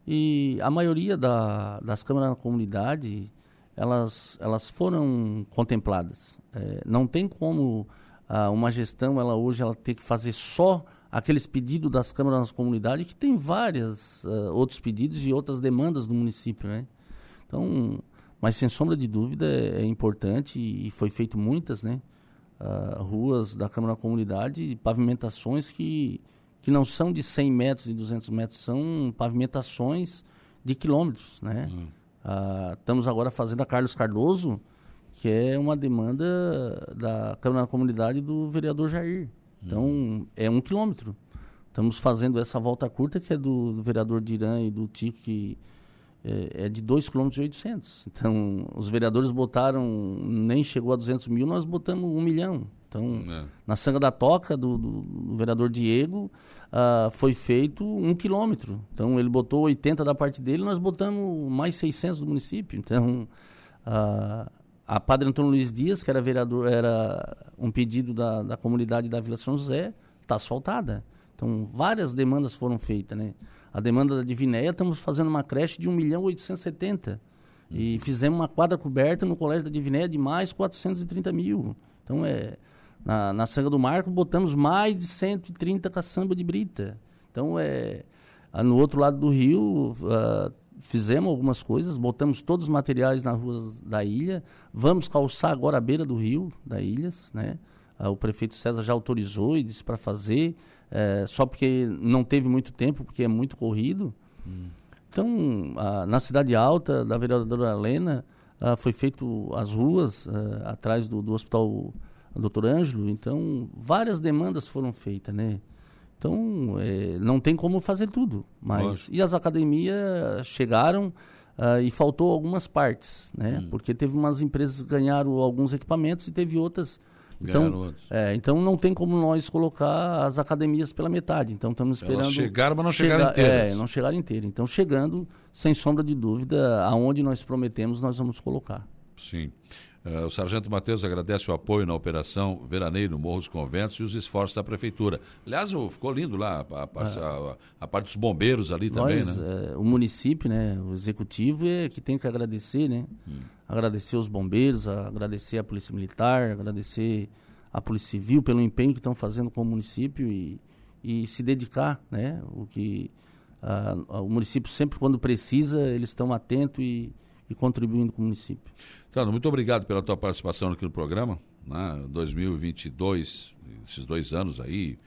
E a maioria da, das câmaras na comunidade, elas, elas foram contempladas. É, não tem como ah, uma gestão, ela hoje, ela ter que fazer só aqueles pedidos das câmaras na comunidade, que tem vários uh, outros pedidos e outras demandas do município, né? Então, mas sem sombra de dúvida é, é importante e, e foi feito muitas, né? Uh, ruas da Câmara da Comunidade, pavimentações que, que não são de 100 metros e 200 metros, são pavimentações de quilômetros, né? Uhum. Uh, estamos agora fazendo a Carlos Cardoso, que é uma demanda da Câmara da Comunidade do vereador Jair. Então, uhum. é um quilômetro. Estamos fazendo essa volta curta, que é do, do vereador Dirã e do Tico, que é, é de 2,8 km. Então, os vereadores botaram, nem chegou a 200 mil, nós botamos um milhão. Então, é. na Sanga da Toca, do, do, do vereador Diego, uh, foi feito um quilômetro. Então, ele botou 80 da parte dele, nós botamos mais 600 do município. Então, uh, a Padre Antônio Luiz Dias, que era vereador, era um pedido da, da comunidade da Vila São José, está asfaltada. Então, várias demandas foram feitas, né? A demanda da Divinéia, estamos fazendo uma creche de 1 milhão 870. E fizemos uma quadra coberta no Colégio da Divinéia de mais 430 mil. Então, é, na, na Sanga do Marco, botamos mais de 130 caçamba de brita. Então, é, no outro lado do rio, uh, fizemos algumas coisas, botamos todos os materiais nas ruas da ilha. Vamos calçar agora a beira do rio, da Ilhas, né? Uh, o prefeito César já autorizou e disse para fazer é, só porque não teve muito tempo, porque é muito corrido. Hum. Então, a, na Cidade Alta, da vereadora Helena, a, foi feito as ruas a, atrás do, do, hospital doutor Ângelo. Então, várias demandas foram feitas, né? Então, é, não tem como fazer tudo. Mas, Nossa. e as academias chegaram uh, e faltou algumas partes, né? Hum. Porque teve umas empresas que ganharam alguns equipamentos e teve outras então, é, então não tem como nós colocar as academias pela metade. Então estamos esperando. Elas chegaram, mas não chegar, chegaram inteiras. É, não chegaram inteiras. Então chegando, sem sombra de dúvida, aonde nós prometemos, nós vamos colocar. Sim. Uh, o Sargento Matheus agradece o apoio na operação Veraneio no Morro dos Conventos e os esforços da Prefeitura. Aliás, ficou lindo lá, a, a, a, a parte dos bombeiros ali Nós, também, né? É, o município, né, o executivo é que tem que agradecer, né? Hum. Agradecer os bombeiros, agradecer a Polícia Militar, agradecer a Polícia Civil pelo empenho que estão fazendo com o município e, e se dedicar, né? O que o município sempre quando precisa, eles estão atentos e, e contribuindo com o município. Tano, muito obrigado pela tua participação aqui no programa. Né? 2022, esses dois anos aí,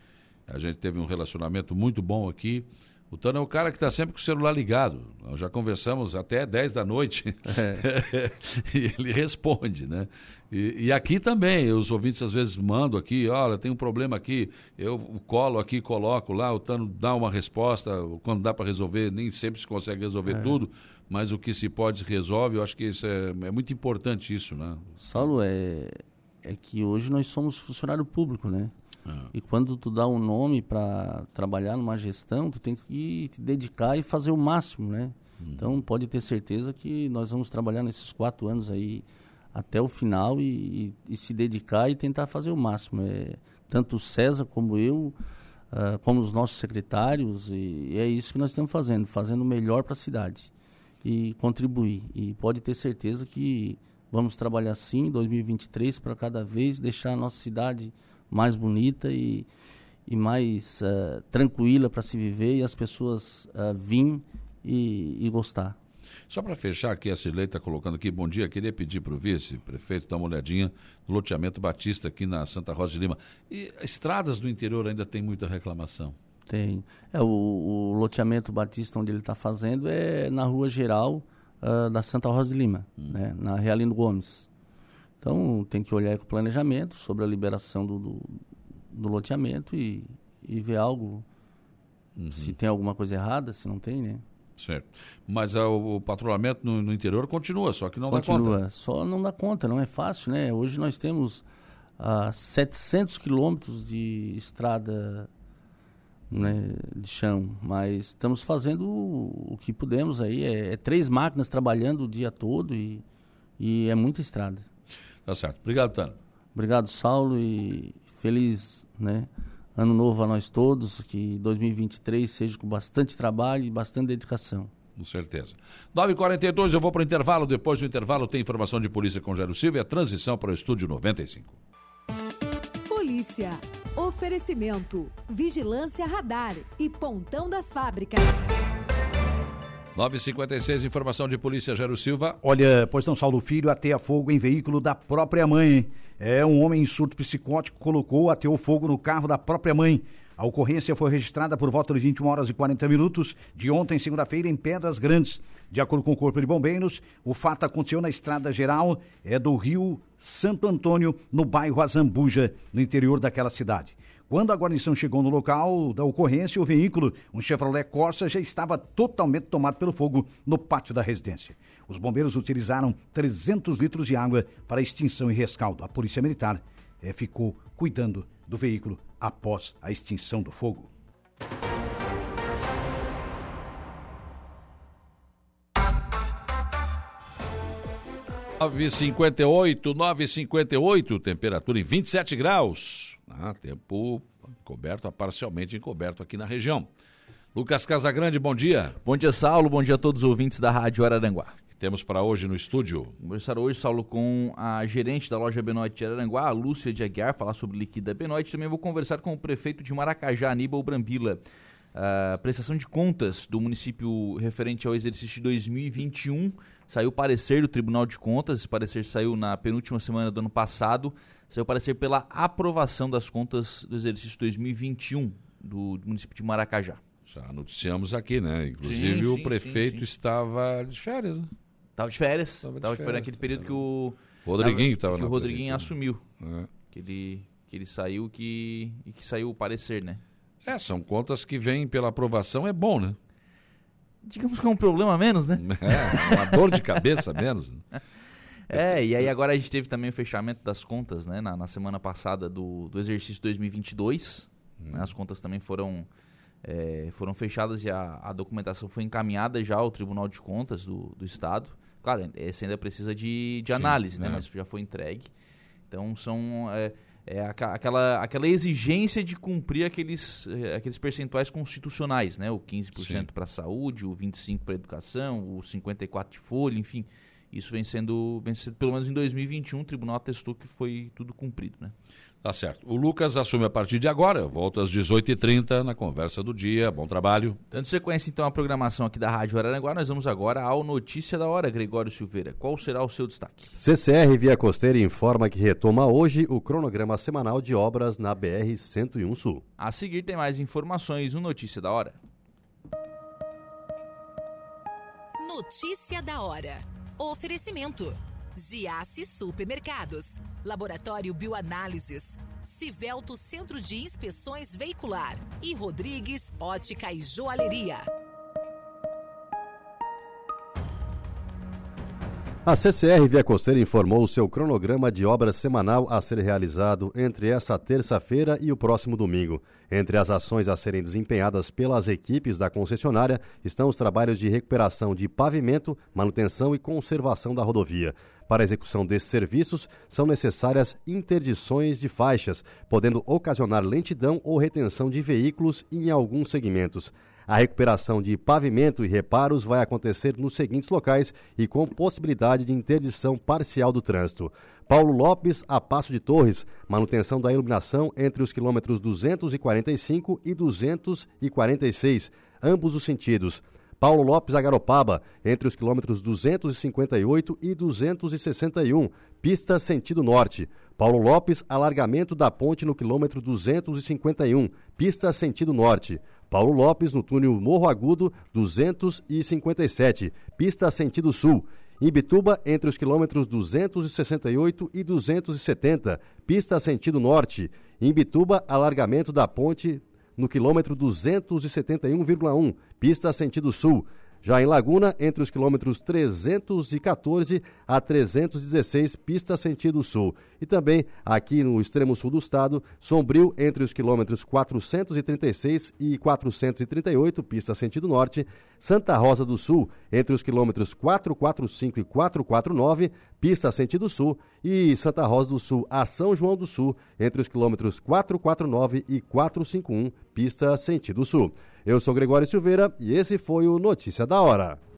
a gente teve um relacionamento muito bom aqui. O Tano é o cara que está sempre com o celular ligado. Nós já conversamos até 10 da noite. É. <laughs> e ele responde, né? E, e, aqui também, os ouvintes às vezes mandam aqui, olha, tem um problema aqui, eu colo aqui, coloco lá, o Tano dá uma resposta, quando dá para resolver, nem sempre se consegue resolver é. tudo, mas o que se pode resolve, eu acho que isso é, é muito importante isso, né? Saulo, é, é que hoje nós somos funcionário público, né? É. E quando tu dá um nome para trabalhar numa gestão, tu tem que te dedicar e fazer o máximo, né? Uhum. Então pode ter certeza que nós vamos trabalhar nesses quatro anos aí até o final e, e, e se dedicar e tentar fazer o máximo. É, tanto o César como eu, uh, como os nossos secretários, e, e é isso que nós estamos fazendo, fazendo o melhor para a cidade e contribuir. E pode ter certeza que vamos trabalhar sim em 2023 para cada vez deixar a nossa cidade mais bonita e, e mais uh, tranquila para se viver e as pessoas uh, virem e, e gostar. Só para fechar aqui, a Cirlei está colocando aqui, bom dia, queria pedir para o vice-prefeito dar uma olhadinha no loteamento Batista aqui na Santa Rosa de Lima. E estradas do interior ainda tem muita reclamação? Tem. É, o, o loteamento Batista, onde ele está fazendo, é na rua geral uh, da Santa Rosa de Lima, hum. né, na Realino Gomes. Então, tem que olhar com o planejamento sobre a liberação do, do, do loteamento e, e ver algo, uhum. se tem alguma coisa errada, se não tem, né? Certo. Mas uh, o patrulhamento no, no, interior continua, só que não continua, dá conta. Só não dá conta, não é fácil, né? Hoje nós temos uh, 700 quilômetros de estrada né, de chão, mas estamos fazendo o, que podemos aí. É, é, três máquinas trabalhando o dia todo e, e é muita estrada. Tá certo. Obrigado, Tano. Obrigado, Saulo, e feliz né, ano novo a nós todos. Que 2023 seja com bastante trabalho e bastante dedicação. Com certeza. 9h42, eu vou para o intervalo. Depois do intervalo, tem informação de polícia com Jairo Silva e a transição para o estúdio 95. Polícia. Oferecimento: Vigilância Radar e Pontão das Fábricas. 956, informação de polícia, Gero Silva. Olha, pois não, Saulo Filho ateia fogo em veículo da própria mãe. É, um homem em surto psicótico colocou, ateou fogo no carro da própria mãe. A ocorrência foi registrada por volta de 21 horas e 40 minutos de ontem, segunda-feira, em Pedras Grandes. De acordo com o Corpo de Bombeiros, o fato aconteceu na estrada geral é do Rio Santo Antônio, no bairro Azambuja, no interior daquela cidade. Quando a guarnição chegou no local da ocorrência, o veículo, um Chevrolet Corsa, já estava totalmente tomado pelo fogo no pátio da residência. Os bombeiros utilizaram 300 litros de água para extinção e rescaldo. A Polícia Militar é, ficou cuidando do veículo após a extinção do fogo. Nove cinquenta e oito, nove cinquenta e oito, temperatura em 27 graus. Ah, tempo encoberto, parcialmente encoberto aqui na região. Lucas Casagrande, bom dia. Bom dia, Saulo. Bom dia a todos os ouvintes da Rádio Araranguá temos para hoje no estúdio? Conversar hoje, Saulo, com a gerente da loja Benoite de Araranguá, a Lúcia de Aguiar, falar sobre liquida Benoite. Também vou conversar com o prefeito de Maracajá, Aníbal Brambila. A prestação de contas do município referente ao exercício de 2021 saiu parecer do Tribunal de Contas, esse parecer saiu na penúltima semana do ano passado, saiu parecer pela aprovação das contas do exercício 2021 do município de Maracajá. Já noticiamos aqui, né? Inclusive sim, o sim, prefeito sim, estava de férias, né? Tava de férias. Tava de, tava de férias naquele período que o. Rodriguinho estava Que o Rodriguinho assumiu. É. que ele, que ele saiu que, e que saiu o parecer, né? É, são contas que vêm pela aprovação, é bom, né? Digamos que é um problema menos, né? É, uma dor de cabeça menos. Né? <laughs> É, e aí agora a gente teve também o fechamento das contas, né, na, na semana passada do, do exercício 2022. Hum. Né, as contas também foram, é, foram fechadas e a, a, documentação foi encaminhada já ao Tribunal de Contas do, do Estado. Claro, esse ainda precisa de, de análise, Sim, né, é. mas já foi entregue. Então são é, é, aquela, aquela exigência de cumprir aqueles, é, aqueles percentuais constitucionais, né? O 15% para a saúde, o 25% para a educação, o 54% de folha, enfim. Isso vem sendo, vem sendo, pelo menos em 2021, o tribunal atestou que foi tudo cumprido, né? Tá certo. O Lucas assume a partir de agora, volta às 18h30 na conversa do dia. Bom trabalho. Dando sequência, então, a programação aqui da Rádio Araranguá, nós vamos agora ao Notícia da Hora, Gregório Silveira. Qual será o seu destaque? CCR Via Costeira informa que retoma hoje o cronograma semanal de obras na BR-101 Sul. A seguir tem mais informações no Notícia da Hora. Notícia da Hora. Oferecimento. Giasse Supermercados, Laboratório Bioanálises, Civelto Centro de Inspeções Veicular e Rodrigues Ótica e Joalheria. A CCR Via Costeira informou o seu cronograma de obras semanal a ser realizado entre essa terça-feira e o próximo domingo. Entre as ações a serem desempenhadas pelas equipes da concessionária estão os trabalhos de recuperação de pavimento, manutenção e conservação da rodovia. Para a execução desses serviços, são necessárias interdições de faixas, podendo ocasionar lentidão ou retenção de veículos em alguns segmentos. A recuperação de pavimento e reparos vai acontecer nos seguintes locais e com possibilidade de interdição parcial do trânsito. Paulo Lopes, a Passo de Torres, manutenção da iluminação entre os quilômetros 245 e 246, ambos os sentidos. Paulo Lopes a Garopaba, entre os quilômetros 258 e 261, pista sentido norte. Paulo Lopes, alargamento da ponte no quilômetro 251, pista sentido norte. Paulo Lopes, no túnel Morro Agudo, 257, pista sentido sul. Ibituba, entre os quilômetros 268 e 270, pista sentido norte. Imbituba, alargamento da ponte no quilômetro 271,1, pista sentido sul. Já em Laguna, entre os quilômetros 314 a 316, pista sentido sul. E também aqui no extremo sul do estado, Sombrio, entre os quilômetros 436 e 438, pista sentido norte. Santa Rosa do Sul, entre os quilômetros 445 e 449, pista sentido sul. E Santa Rosa do Sul a São João do Sul, entre os quilômetros 449 e 451, pista sentido sul. Eu sou Gregório Silveira e esse foi o Notícia da Hora.